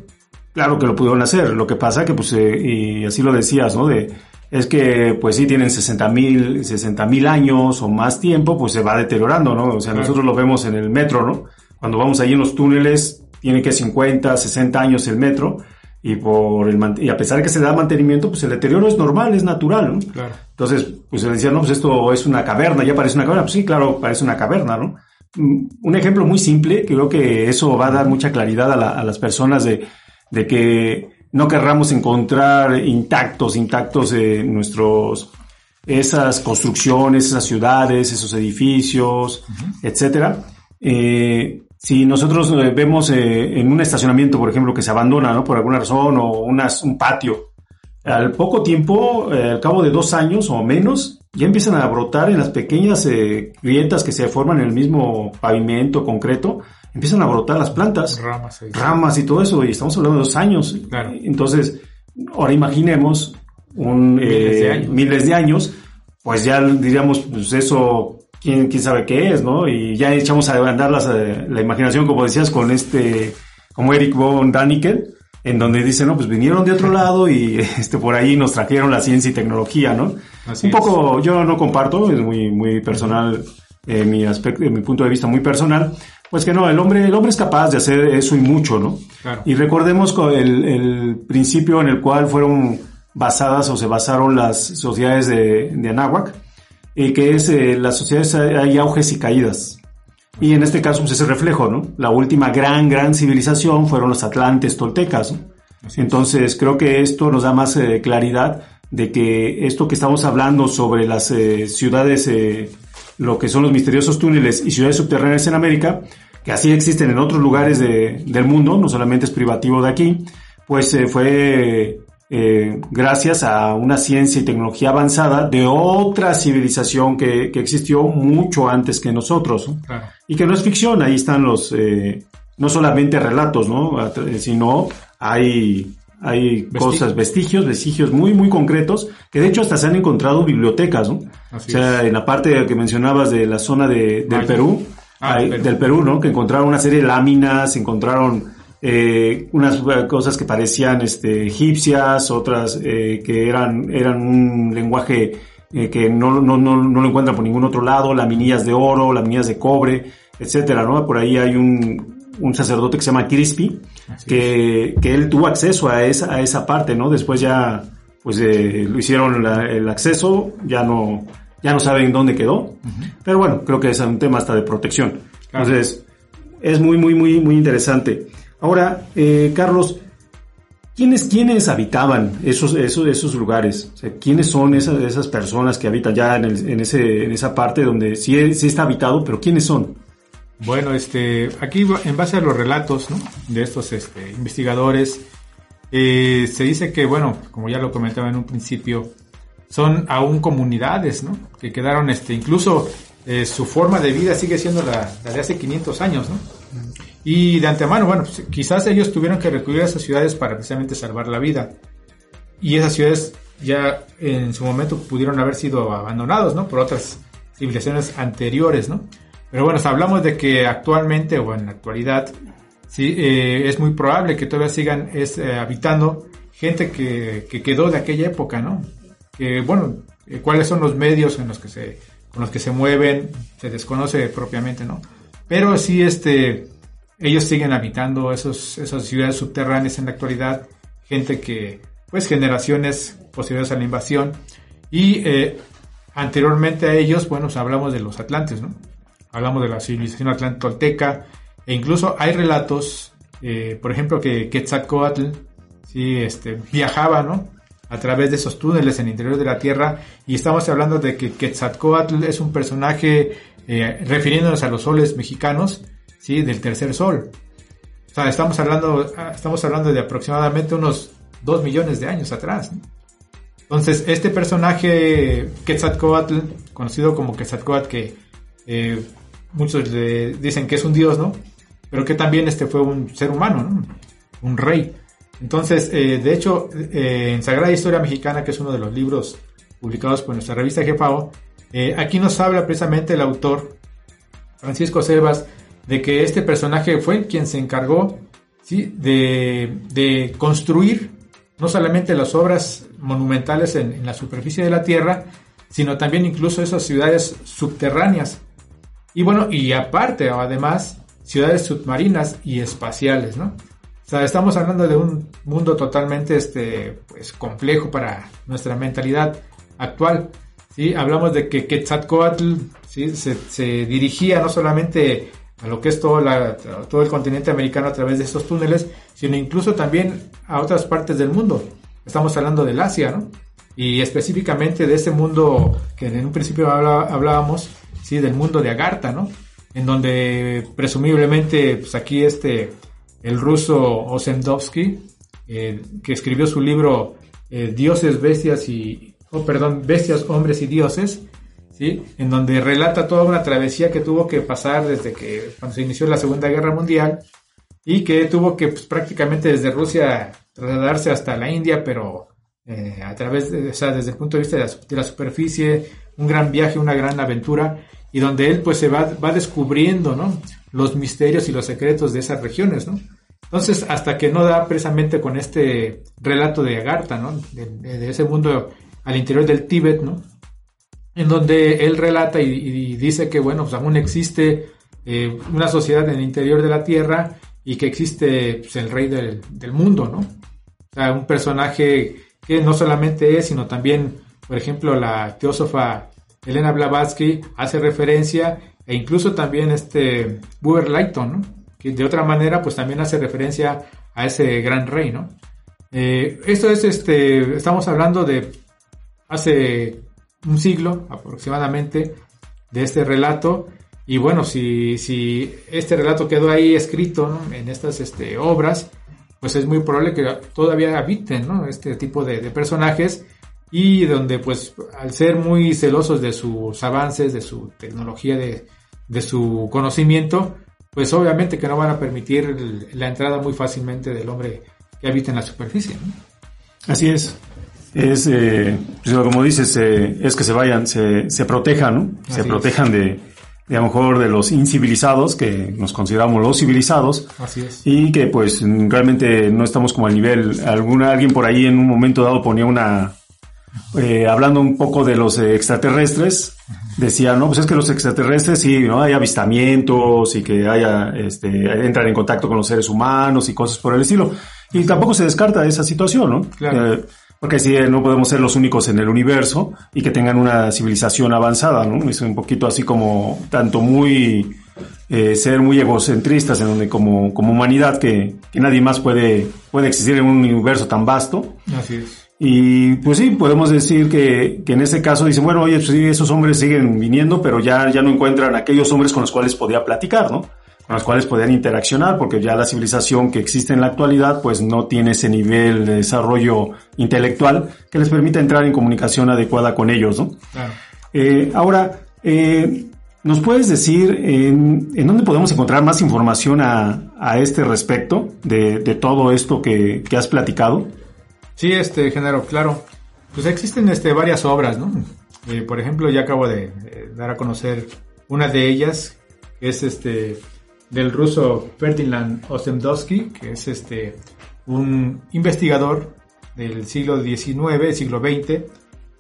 claro que lo pudieron hacer. Lo que pasa que, pues, eh, y así lo decías, ¿no? De, es que, pues sí, tienen 60 mil 60 mil años o más tiempo, pues se va deteriorando, ¿no? O sea, nosotros lo vemos en el metro, ¿no? Cuando vamos ahí en los túneles, tiene que 50, 60 años el metro y por el y a pesar de que se da mantenimiento, pues el deterioro es normal, es natural, ¿no? Claro. Entonces, pues se decía, no, pues esto es una caverna, ya parece una caverna. Pues sí, claro, parece una caverna, ¿no? Mm, un ejemplo muy simple, creo que eso va a dar mucha claridad a, a las personas de, de, que no querramos encontrar intactos, intactos eh, nuestros, esas construcciones, esas ciudades, esos edificios, etcétera. Eh, si nosotros eh, vemos eh, en un estacionamiento, por ejemplo, que se abandona ¿no? por alguna razón o un patio, al poco tiempo, eh, al cabo de dos años o menos, ya empiezan a brotar en las pequeñas grietas que se forman en el mismo pavimento concreto, empiezan a brotar las plantas, ramas, ramas y todo eso, y estamos hablando de dos años. Entonces, ahora imaginemos un, miles, de años. miles de años, pues ya diríamos, pues eso quién, quién sabe qué es, ¿no? Y ya echamos a andar eh, la imaginación, como decías, con este, como Eric von Daniken, en donde dice, no, pues vinieron de otro lado y este, por ahí nos trajeron la ciencia y tecnología, ¿no? Un poco, yo no comparto, es muy, muy personal, eh, mi aspecto, mi punto de vista muy personal, pues que no, el hombre, el hombre es capaz de hacer eso y mucho, ¿no? Y recordemos el, el principio en el cual fueron basadas o se basaron las sociedades de, de Anáhuac, eh, que es eh, las sociedades hay auges y caídas. Y en este caso pues, es el reflejo, ¿no? La última gran, gran civilización fueron los atlantes toltecas. Entonces creo que esto nos da más eh, claridad de que esto que estamos hablando sobre las eh, ciudades, lo que son los misteriosos túneles y ciudades subterráneas en América, que así existen en otros lugares de, del mundo, no solamente es privativo de aquí, pues fue eh, gracias a una ciencia y tecnología avanzada de otra civilización que, que existió mucho antes que nosotros. Y que no es ficción, ahí están los, eh, no solamente relatos, ¿no? sino hay, hay cosas, vestigios, vestigios muy, muy concretos, que de hecho hasta se han encontrado bibliotecas, ¿no? o sea, en la parte que mencionabas de la zona de, del Perú, ah, del Perú, ¿no? Que encontraron una serie de láminas, encontraron eh, unas cosas que parecían este, egipcias, otras eh, que eran, eran un lenguaje eh, que no, no, no, no, lo encuentran por ningún otro lado, laminillas de oro, laminillas de cobre, etcétera, ¿no? Por ahí hay un, un sacerdote que se llama Crispy, que, que, él tuvo acceso a esa, a esa parte, ¿no? Después ya, pues eh, lo hicieron el acceso, ya no, ya no saben dónde quedó, pero bueno, creo que es un tema hasta de protección. Entonces, es muy, muy, muy, muy interesante. Ahora, eh, Carlos, ¿quiénes, ¿quiénes habitaban esos, esos, esos lugares? O sea, ¿Quiénes son esas, esas personas que habitan ya en, en, ese, en esa parte donde sí, sí está habitado, pero quiénes son? Bueno, este, aquí en base a los relatos ¿no? de estos este, investigadores, eh, se dice que, bueno, como ya lo comentaba en un principio, son aún comunidades, ¿no? Que quedaron, este, incluso eh, su forma de vida sigue siendo la, la, de hace 500 años, ¿no? Y de antemano, bueno, pues, quizás ellos tuvieron que recurrir a esas ciudades para precisamente salvar la vida. Y esas ciudades ya en su momento pudieron haber sido abandonados, ¿no? Por otras civilizaciones anteriores, ¿no? Pero bueno, hablamos de que actualmente o en la actualidad, sí, eh, es muy probable que todavía sigan es, eh, habitando gente que, que, quedó de aquella época, ¿no? Que bueno, eh, cuáles son los medios en los que se, con los que se mueven, se desconoce propiamente, ¿no? Pero sí, este, ellos siguen habitando esos, esas ciudades subterráneas en la actualidad, gente que, pues generaciones posteriores a la invasión, y eh, anteriormente a ellos, bueno, pues, hablamos de los atlantes, ¿no? Hablamos de la civilización atlantolteca, e incluso hay relatos, eh, por ejemplo, que Quetzalcoatl, sí, este, viajaba, ¿no? A través de esos túneles en el interior de la Tierra, y estamos hablando de que Quetzalcoatl es un personaje, eh, refiriéndonos a los soles mexicanos, ¿sí? Del tercer sol. O sea, estamos hablando, estamos hablando de aproximadamente unos 2 millones de años atrás. Entonces, este personaje Quetzalcoatl, conocido como Quetzalcoatl, que eh, muchos dicen que es un dios, ¿no? Pero que también este fue un ser humano, ¿no? Un rey. Entonces, eh, de hecho, eh, en Sagrada Historia Mexicana, que es uno de los libros publicados por nuestra revista Jefao, aquí nos habla precisamente el autor, Francisco Sebas, de que este personaje fue quien se encargó ¿sí? de, de, construir no solamente las obras monumentales en, la superficie de la Tierra, sino también incluso esas ciudades subterráneas. Y bueno, y aparte, además, ciudades submarinas y espaciales, ¿no? O sea, estamos hablando de un mundo totalmente este, pues, complejo para nuestra mentalidad actual. ¿sí? Hablamos de que Quetzalcoatl ¿sí? se dirigía no solamente a lo que es todo, el continente americano a través de estos túneles, sino incluso también a otras partes del mundo. Estamos hablando del Asia, ¿no? Y específicamente de ese mundo que en un principio hablábamos, sí, del mundo de Agartha, ¿no? En donde presumiblemente, pues aquí este, el ruso Osendovsky, eh, que escribió su libro eh, Dioses, Bestias y, oh, perdón, Bestias, Hombres y Dioses, en donde relata toda una travesía que tuvo que pasar desde que cuando se inició la Segunda Guerra Mundial y que tuvo que pues, prácticamente desde Rusia trasladarse hasta la India, pero eh, a través de, o sea, desde el punto de vista de la, superficie, un gran viaje, una gran aventura, y donde él pues se va, va descubriendo, ¿no? Los misterios y los secretos de esas regiones, ¿no? Entonces, hasta que no da precisamente con este relato de Agartha, ¿no? De ese mundo al interior del Tíbet, ¿no? En donde él relata y, dice que, bueno, pues aún existe eh, una sociedad en el interior de la Tierra y que existe pues, el rey del, mundo, ¿no? O sea, un personaje que no solamente es, sino también, por ejemplo, la teósofa Elena Blavatsky hace referencia e incluso también este Buber Lighton, ¿no? Que de otra manera, pues también hace referencia a ese gran rey, ¿no? Eh, esto es, este, estamos hablando de hace un siglo aproximadamente de este relato. Y bueno, si, este relato quedó ahí escrito en estas este, obras, pues es muy probable que todavía habiten este tipo de, personajes y donde pues al ser muy celosos de sus avances, de su tecnología, de su conocimiento, pues obviamente que no van a permitir la entrada muy fácilmente del hombre que habita en la superficie. Así es es, eh, pues, como dices, eh, es que se vayan, se, se protejan, ¿no? se protejan de, de, a lo mejor de los incivilizados, que nos consideramos los civilizados. Así es. Y que pues realmente no estamos como al nivel, alguna, alguien por ahí en un momento dado ponía una, eh, hablando un poco de los extraterrestres, decía, no, pues es que los extraterrestres sí, ¿no? Hay avistamientos y que haya, este, entran en contacto con los seres humanos y cosas por el estilo. Y tampoco se descarta esa situación, ¿no? Claro. Eh, porque si no podemos ser los únicos en el universo y que tengan una civilización avanzada, ¿no? Es un poquito así como tanto muy eh, ser muy egocentristas en donde como, como humanidad que, que, nadie más puede, puede existir en un universo tan vasto. Así es. Y pues sí, podemos decir que, que en ese caso dicen, bueno, oye, pues sí, esos hombres siguen viniendo, pero ya, ya no encuentran aquellos hombres con los cuales podía platicar, ¿no? Las cuales podían interaccionar, porque ya la civilización que existe en la actualidad pues no tiene ese nivel de desarrollo intelectual que les permita entrar en comunicación adecuada con ellos, ¿no? Claro. Eh, ahora, eh, ¿Nos puedes decir en, en, dónde podemos encontrar más información a, a este respecto de, de todo esto que, que, has platicado? Sí, este género, claro. Pues existen este, varias obras, ¿no? Eh, por ejemplo, ya acabo de, de, dar a conocer una de ellas, que es este del ruso Ferdinand Osemdowski, que es este un investigador del siglo XIX, siglo XX,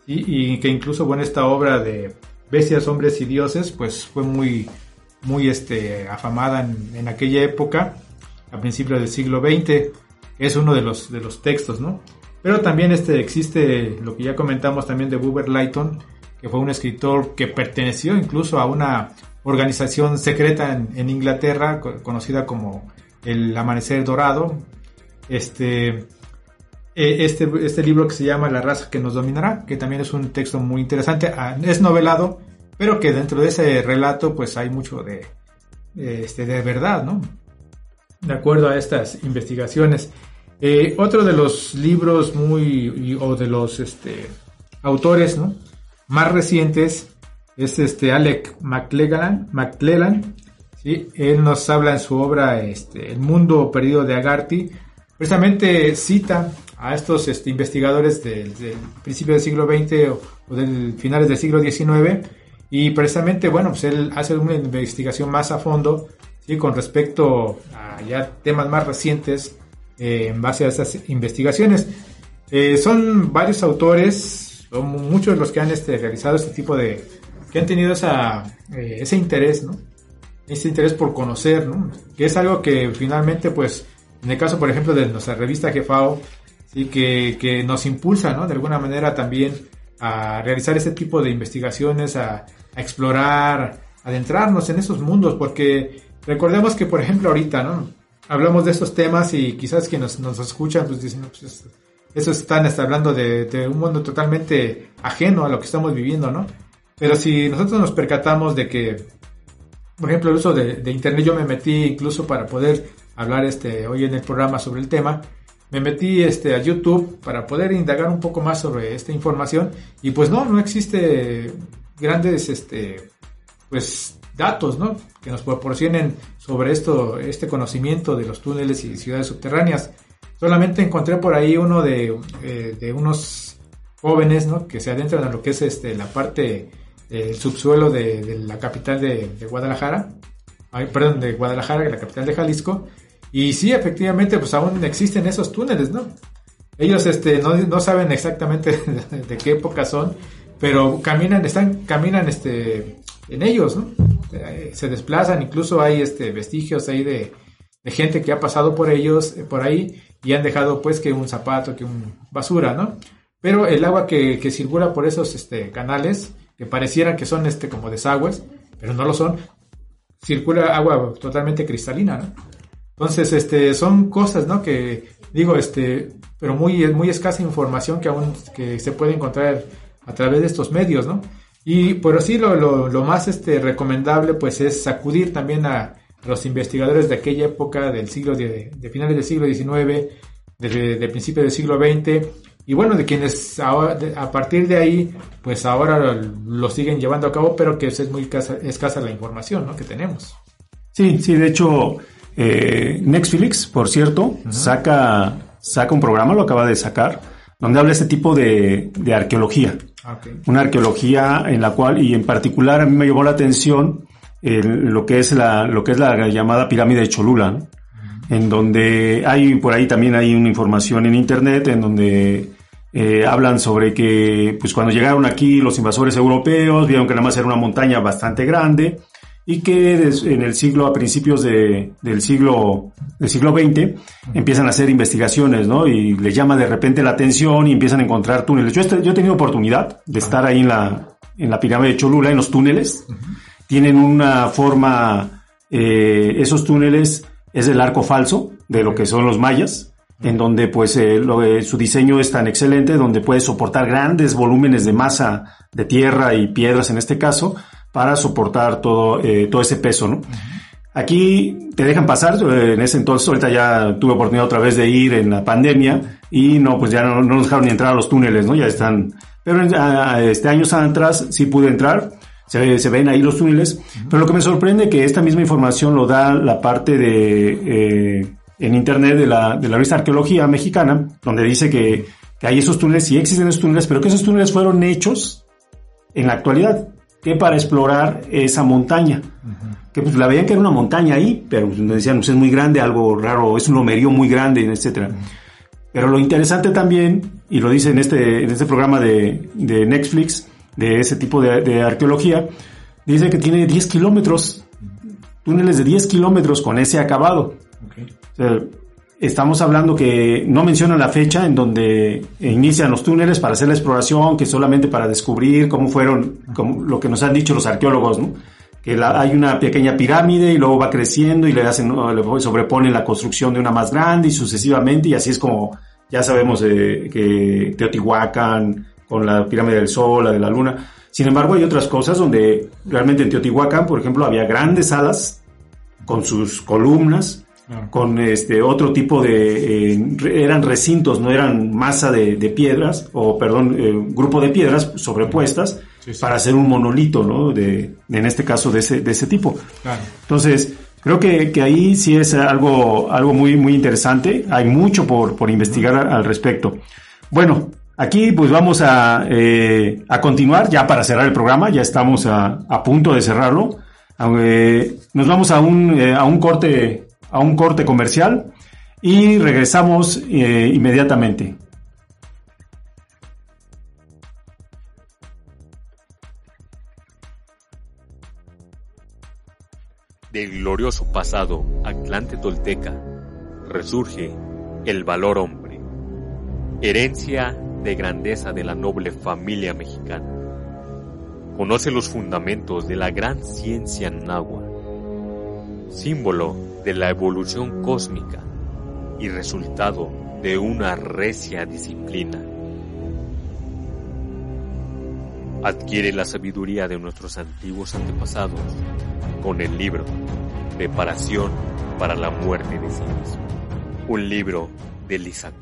y, y que incluso, bueno, esta obra de Bestias, Hombres y Dioses, pues fue muy, muy este, afamada en, en aquella época, a principios del siglo XX, es uno de los, de los textos, ¿no? Pero también este, existe lo que ya comentamos también de Buber Lighton, que fue un escritor que perteneció incluso a una organización secreta en, Inglaterra, conocida como el Amanecer Dorado. Este, este, este libro que se llama La raza que nos dominará, que también es un texto muy interesante, es novelado, pero que dentro de ese relato pues hay mucho de, este, de verdad, ¿no? De acuerdo a estas investigaciones. Eh, otro de los libros muy, o de los este, autores ¿no? más recientes es este Alec McClellan, McClellan ¿sí? él nos habla en su obra este, El mundo perdido de Agarty, precisamente cita a estos este, investigadores del, principio del siglo XX o, o del finales del siglo XIX y precisamente, bueno, pues él hace una investigación más a fondo ¿sí? con respecto a ya temas más recientes eh, en base a estas investigaciones. Eh, son varios autores, son muchos los que han este, realizado este tipo de, que han tenido eh, ese interés, ¿no? Ese interés por conocer, ¿no? Que es algo que finalmente, pues, en el caso, por ejemplo, de nuestra revista Jefao, y que, que nos impulsa, ¿no? De alguna manera también a realizar este tipo de investigaciones, a, a explorar, adentrarnos en esos mundos, porque recordemos que, por ejemplo, ahorita, ¿no? Hablamos de estos temas y quizás quienes nos, escuchan, pues dicen, pues eso están hasta hablando de, un mundo totalmente ajeno a lo que estamos viviendo, ¿no? Pero si nosotros nos percatamos de que, por ejemplo, el uso de, Internet, yo me metí incluso para poder hablar este, hoy en el programa sobre el tema, me metí este, a YouTube para poder indagar un poco más sobre esta información y pues no, no existe grandes este, pues, datos ¿no? que nos proporcionen sobre esto, este conocimiento de los túneles y ciudades subterráneas. Solamente encontré por ahí uno de, eh, de unos jóvenes ¿no? que se adentran a lo que es este, la parte del subsuelo de, la capital de, Guadalajara, perdón, de Guadalajara, la capital de Jalisco, y sí, efectivamente, pues aún existen esos túneles, ¿no? Ellos este, no, no saben exactamente de, qué época son, pero caminan, están, caminan este, en ellos, ¿no? Se desplazan, incluso hay este, vestigios ahí de, de gente que ha pasado por ellos, eh, por ahí, y han dejado pues que un zapato, que un basura, ¿no? Pero el agua que, que circula por esos este, canales, que parecieran que son este, como desagües, pero no lo son, circula agua totalmente cristalina, ¿no? Entonces, este, son cosas, ¿no? Que digo, este, pero muy, muy escasa información que aún que se puede encontrar a través de estos medios, ¿no? Y pero sí lo, lo, más este, recomendable pues es acudir también a los investigadores de aquella época del siglo de, de finales del siglo XIX, de, de principios del siglo XX, y bueno, de quienes ahora, a partir de ahí, pues ahora lo, lo, siguen llevando a cabo, pero que es muy escasa, escasa la información ¿no? que tenemos. Sí, sí, de hecho, eh, Netflix, por cierto, uh -huh. saca, saca un programa, lo acaba de sacar, donde habla este tipo de, de arqueología. Okay. Una arqueología en la cual, y en particular a mí me llamó la atención eh, lo que es la, lo que es la llamada pirámide de Cholula, ¿no? En donde hay, por ahí también hay una información en internet en donde eh, hablan sobre que, pues cuando llegaron aquí los invasores europeos, vieron que nada más era una montaña bastante grande, y que en el siglo, a principios de, del siglo, del siglo XX, empiezan a hacer investigaciones, ¿no? Y les llama de repente la atención y empiezan a encontrar túneles. Yo, yo he tenido oportunidad de estar ahí en la, en la pirámide de Cholula, en los túneles. Uh -huh. Tienen una forma, eh, esos túneles es el arco falso de lo que son los mayas, en donde pues eh, lo, eh, su diseño es tan excelente, donde puede soportar grandes volúmenes de masa de tierra y piedras en este caso, para soportar todo, eh, todo ese peso, ¿no? Uh -huh. Aquí te dejan pasar, eh, en ese entonces, ahorita ya tuve oportunidad otra vez de ir en la pandemia y no, pues ya no, no nos dejaron ni entrar a los túneles, ¿no? Ya están, pero este años atrás sí pude entrar, se, se ven ahí los túneles, pero lo que me sorprende que esta misma información lo da la parte de eh, en internet de la, de la revista Arqueología Mexicana, donde dice que, que hay esos túneles, sí existen esos túneles, pero que esos túneles fueron hechos en la actualidad, que para explorar esa montaña. Que pues la veían que era una montaña ahí, pero pues, decían, pues es muy grande, algo raro, es un lomerío muy grande, etcétera. Pero lo interesante también, y lo dice en este, en este programa de, de Netflix, de ese tipo de, de arqueología, dice que tiene 10 kilómetros, túneles de 10 kilómetros con ese acabado. O sea, estamos hablando que no mencionan la fecha en donde inician los túneles para hacer la exploración, que solamente para descubrir cómo fueron, como lo que nos han dicho los arqueólogos, ¿no? que la- hay una pequeña pirámide y luego va creciendo y le hacen, le sobreponen la construcción de una más grande y sucesivamente y así es como ya sabemos eh, que Teotihuacán con la pirámide del Sol, la de la Luna. Sin embargo, hay otras cosas donde realmente en Teotihuacán, por ejemplo, había grandes salas con sus columnas, Claro. con este otro tipo de eh, eran recintos, no eran masa de, de piedras o perdón, eh, grupo de piedras sobrepuestas Sí, sí. para hacer un monolito, ¿no? De, en este caso de ese de ese tipo. Claro. Entonces, creo que, que ahí sí es algo, algo muy, muy interesante. Hay mucho por, por investigar al respecto. Bueno, aquí pues vamos a, eh, a continuar ya para cerrar el programa. Ya estamos a, a punto de cerrarlo. Nos vamos a un, eh, a un corte, a un corte comercial y regresamos eh, inmediatamente. Del glorioso pasado Atlante Tolteca resurge el valor hombre, herencia de grandeza de la noble familia mexicana. Conoce los fundamentos de la gran ciencia náhuatl, símbolo de la evolución cósmica y resultado de una recia disciplina. Adquiere la sabiduría de nuestros antiguos antepasados con el libro Preparación para la muerte de sí mismo. Un libro de Lisa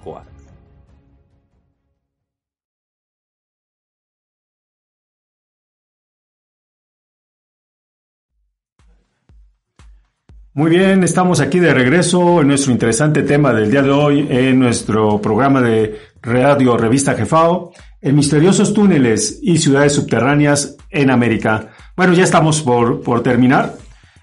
Muy bien, estamos aquí de regreso en nuestro interesante tema del día de hoy, en nuestro programa de Radio Revista Jefao, en misteriosos túneles y ciudades subterráneas en América. Bueno, ya estamos por, por terminar.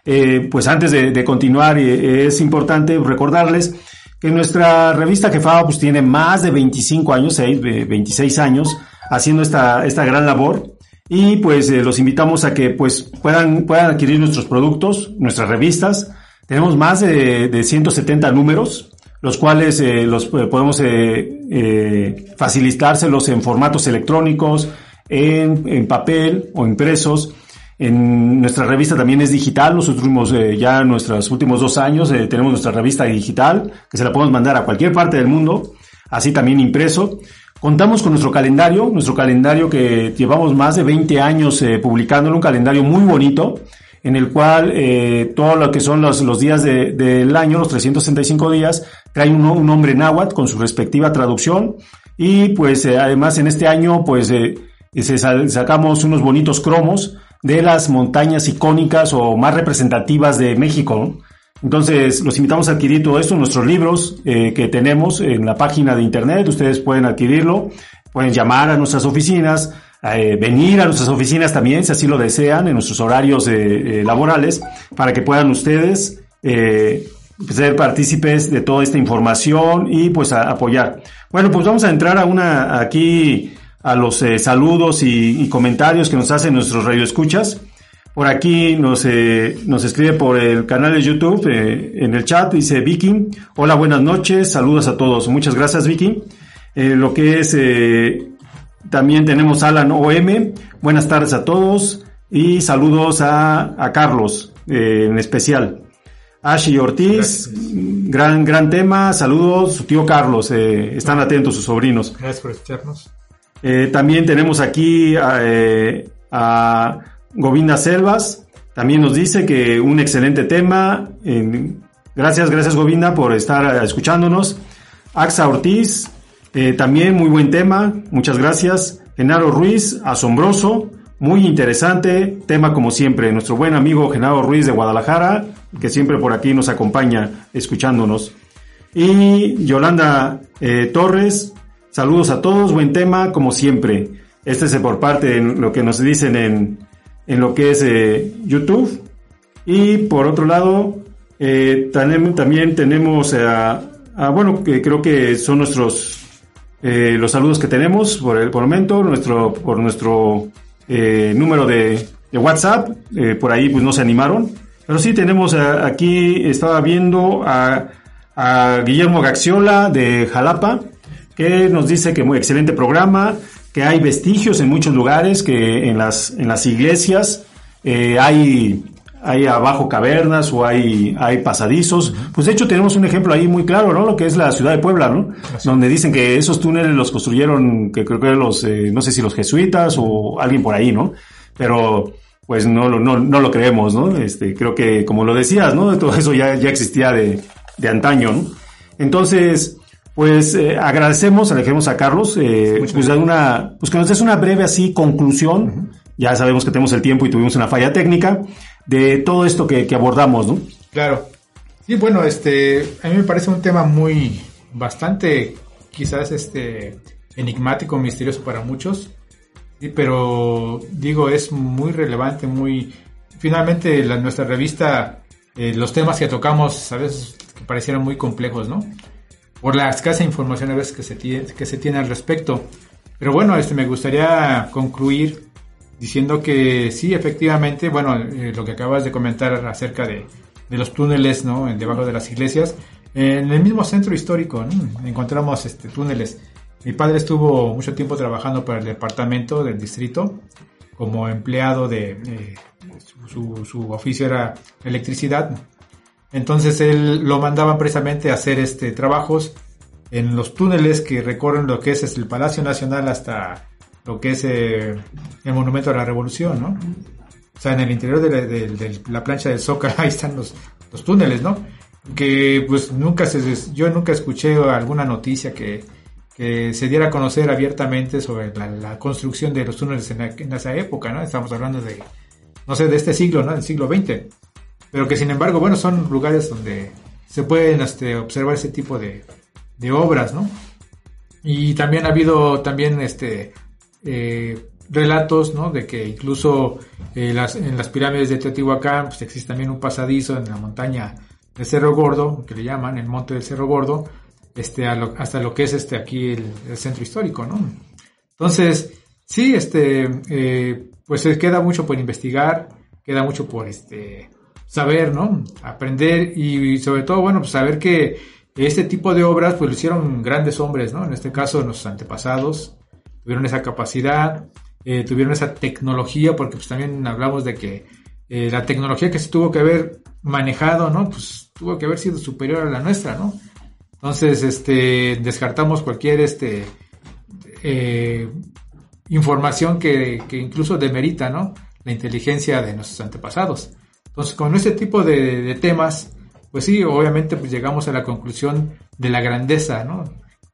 Eh, pues antes de, continuar, eh, es importante recordarles que nuestra revista Jefao pues, tiene más de 25 años, 6, 26 años, haciendo esta, esta gran labor. Y pues eh, los invitamos a que pues puedan, puedan adquirir nuestros productos, nuestras revistas. Tenemos más de, de 170 números, los cuales eh, los eh, podemos eh, eh, facilitárselos en formatos electrónicos, en, en papel o impresos. En nuestra revista también es digital. Los últimos, eh, ya nuestros últimos dos años tenemos nuestra revista digital que se la podemos mandar a cualquier parte del mundo, así también impreso. Contamos con nuestro calendario, nuestro calendario que llevamos más de 20 años eh, publicándolo, un calendario muy bonito, en el cual eh, todo lo que son los, los días de- del año, los 365 días, trae un, un nombre náhuatl con su respectiva traducción. Y pues eh, además en este año pues eh, sacamos unos bonitos cromos de las montañas icónicas o más representativas de México. Entonces, los invitamos a adquirir todo esto, nuestros libros eh, que tenemos en la página de internet. Ustedes pueden adquirirlo, pueden llamar a nuestras oficinas, eh, venir a nuestras oficinas también, si así lo desean, en nuestros horarios eh, eh, laborales, para que puedan ustedes ser partícipes de toda esta información y pues apoyar. Bueno, pues vamos a entrar a una aquí a los saludos y, comentarios que nos hacen nuestros radioescuchas. Por aquí nos, nos escribe por el canal de YouTube, en el chat, dice Vicky, hola, buenas noches, saludos a todos. Muchas gracias, Vicky. Lo que es, también tenemos Alan OM, buenas tardes a todos y saludos a, a Carlos eh, en especial. Ashi Ortiz, gran, gran tema, saludos, su tío Carlos, eh, están atentos sus sobrinos. Gracias por escucharnos. Eh, también tenemos aquí a, a Govinda Selvas. También nos dice que un excelente tema. Gracias, gracias Govinda por estar escuchándonos. Axa Ortiz, eh, también muy buen tema. Muchas gracias. Genaro Ruiz, asombroso. muy interesante. Tema como siempre, nuestro buen amigo Genaro Ruiz de Guadalajara, que siempre por aquí nos acompaña escuchándonos. Y Yolanda eh, Torres, saludos a todos, buen tema como siempre. Este es por parte de lo que nos dicen en, en lo que es eh, YouTube. Y por otro lado, también, también, tenemos a, bueno, que creo que son nuestros, eh, los saludos que tenemos por el, por momento, nuestro, por nuestro eh, número de, WhatsApp, eh, por ahí pues no se animaron. Pero sí tenemos aquí, estaba viendo a, a Guillermo Gaxiola de Jalapa, que nos dice que muy excelente programa, que hay vestigios en muchos lugares, que en las, en las iglesias hay, hay abajo cavernas o hay, hay pasadizos. Pues de hecho tenemos un ejemplo ahí muy claro, ¿no? Lo que es la ciudad de Puebla, ¿no? Donde dicen que esos túneles los construyeron, que creo que los, eh, no sé si los jesuitas o alguien por ahí, ¿no? Pero pues no, no, no lo creemos, ¿no? Este, creo que como lo decías, ¿no? Todo eso ya, ya existía de, de antaño, ¿no? Entonces, pues eh, agradecemos, alejemos a Carlos, eh, pues, una, pues que nos des una breve así conclusión. Ya sabemos que tenemos el tiempo y tuvimos una falla técnica de todo esto que, que, abordamos, ¿no? Claro. Sí, bueno, este, a mí me parece un tema muy, bastante, quizás, este, enigmático, misterioso para muchos. Pero digo, es muy relevante, muy, finalmente la, nuestra revista, eh, los temas que tocamos a veces que parecieran muy complejos, ¿no? por la escasa información a veces que se tiene, que se tiene al respecto. Pero bueno, este, me gustaría concluir diciendo que sí, efectivamente, bueno, eh, lo que acabas de comentar acerca de, de los túneles, ¿no? Debajo de las iglesias. En el mismo centro histórico, ¿no? Encontramos este, túneles. Mi padre estuvo mucho tiempo trabajando para el departamento del distrito como empleado de... Eh, su, su oficio era electricidad entonces él lo mandaba precisamente a hacer este trabajos en los túneles que recorren lo que es, el Palacio Nacional hasta lo que es eh, el Monumento a la Revolución, ¿no? O sea, en el interior de la, plancha del Zócalo, ahí están los, los, túneles, ¿no? Que pues nunca se, yo nunca escuché alguna noticia que, se diera a conocer abiertamente sobre la, construcción de los túneles en, en, esa época, ¿no? Estamos hablando de, no sé, de este siglo, ¿no? Del siglo XX pero que sin embargo, bueno, son lugares donde se pueden este, observar ese tipo de, de, obras, ¿no? Y también ha habido también este eh, relatos, ¿no? De que incluso eh, en las pirámides de Teotihuacán pues existe también un pasadizo en la montaña del Cerro Gordo, que le llaman el monte del Cerro Gordo, este, hasta lo que es este aquí el, centro histórico, ¿no? Entonces, sí, este, eh, pues queda mucho por investigar, queda mucho por este saber, ¿no? Aprender y sobre todo, bueno, pues saber que este tipo de obras pues lo hicieron grandes hombres, ¿no? En este caso nuestros antepasados tuvieron esa capacidad, eh, tuvieron esa tecnología, porque pues también hablamos de que eh, la tecnología que se tuvo que haber manejado, ¿no? Pues tuvo que haber sido superior a la nuestra, ¿no? Entonces, este, descartamos cualquier, este, eh, información que, que incluso demerita, ¿no? La inteligencia de nuestros antepasados. Entonces, con ese tipo de, temas, pues sí, obviamente pues llegamos a la conclusión de la grandeza, ¿no?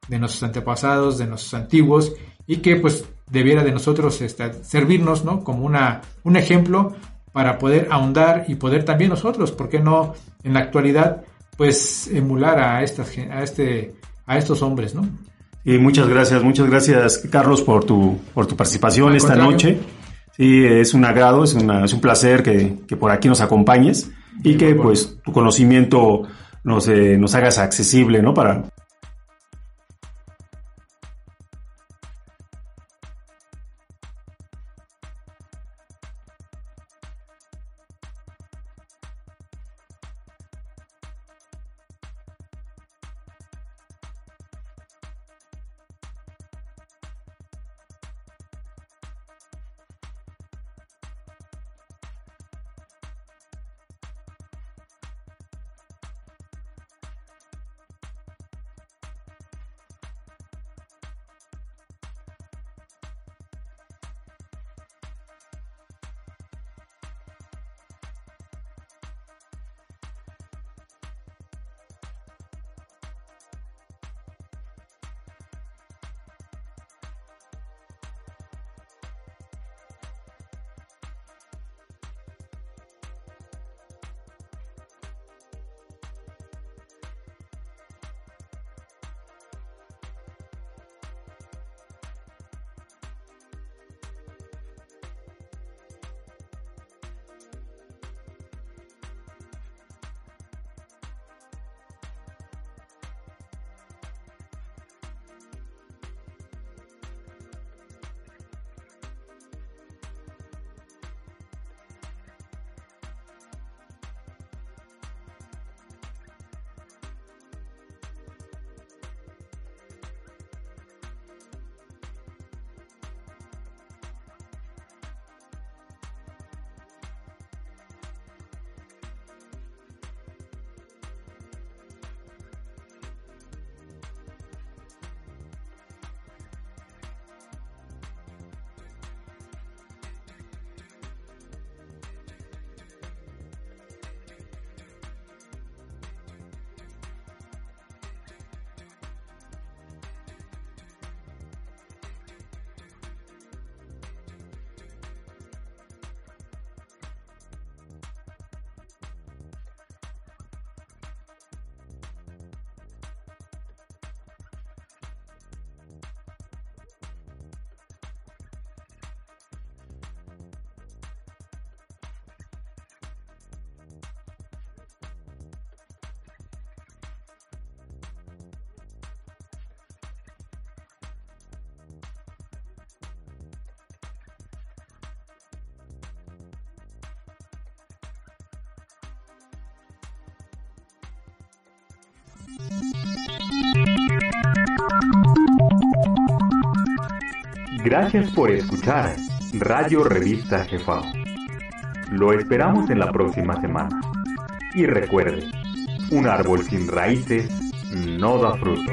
De nuestros antepasados, de nuestros antiguos, y que pues debiera de nosotros este, servirnos, ¿no? Como una, un ejemplo para poder ahondar y poder también nosotros, ¿por qué no en la actualidad, pues emular a, estas, a, este, a estos hombres, ¿no? Y muchas gracias, muchas gracias Carlos por tu, por tu participación esta noche. Sí, es un agrado, es, una, es un placer que, que, por aquí nos acompañes y que pues tu conocimiento nos, eh, nos hagas accesible, ¿no? Para, Gracias por escuchar Radio Revista Jefa. Lo esperamos en la próxima semana. Y recuerde, un árbol sin raíces no da fruto.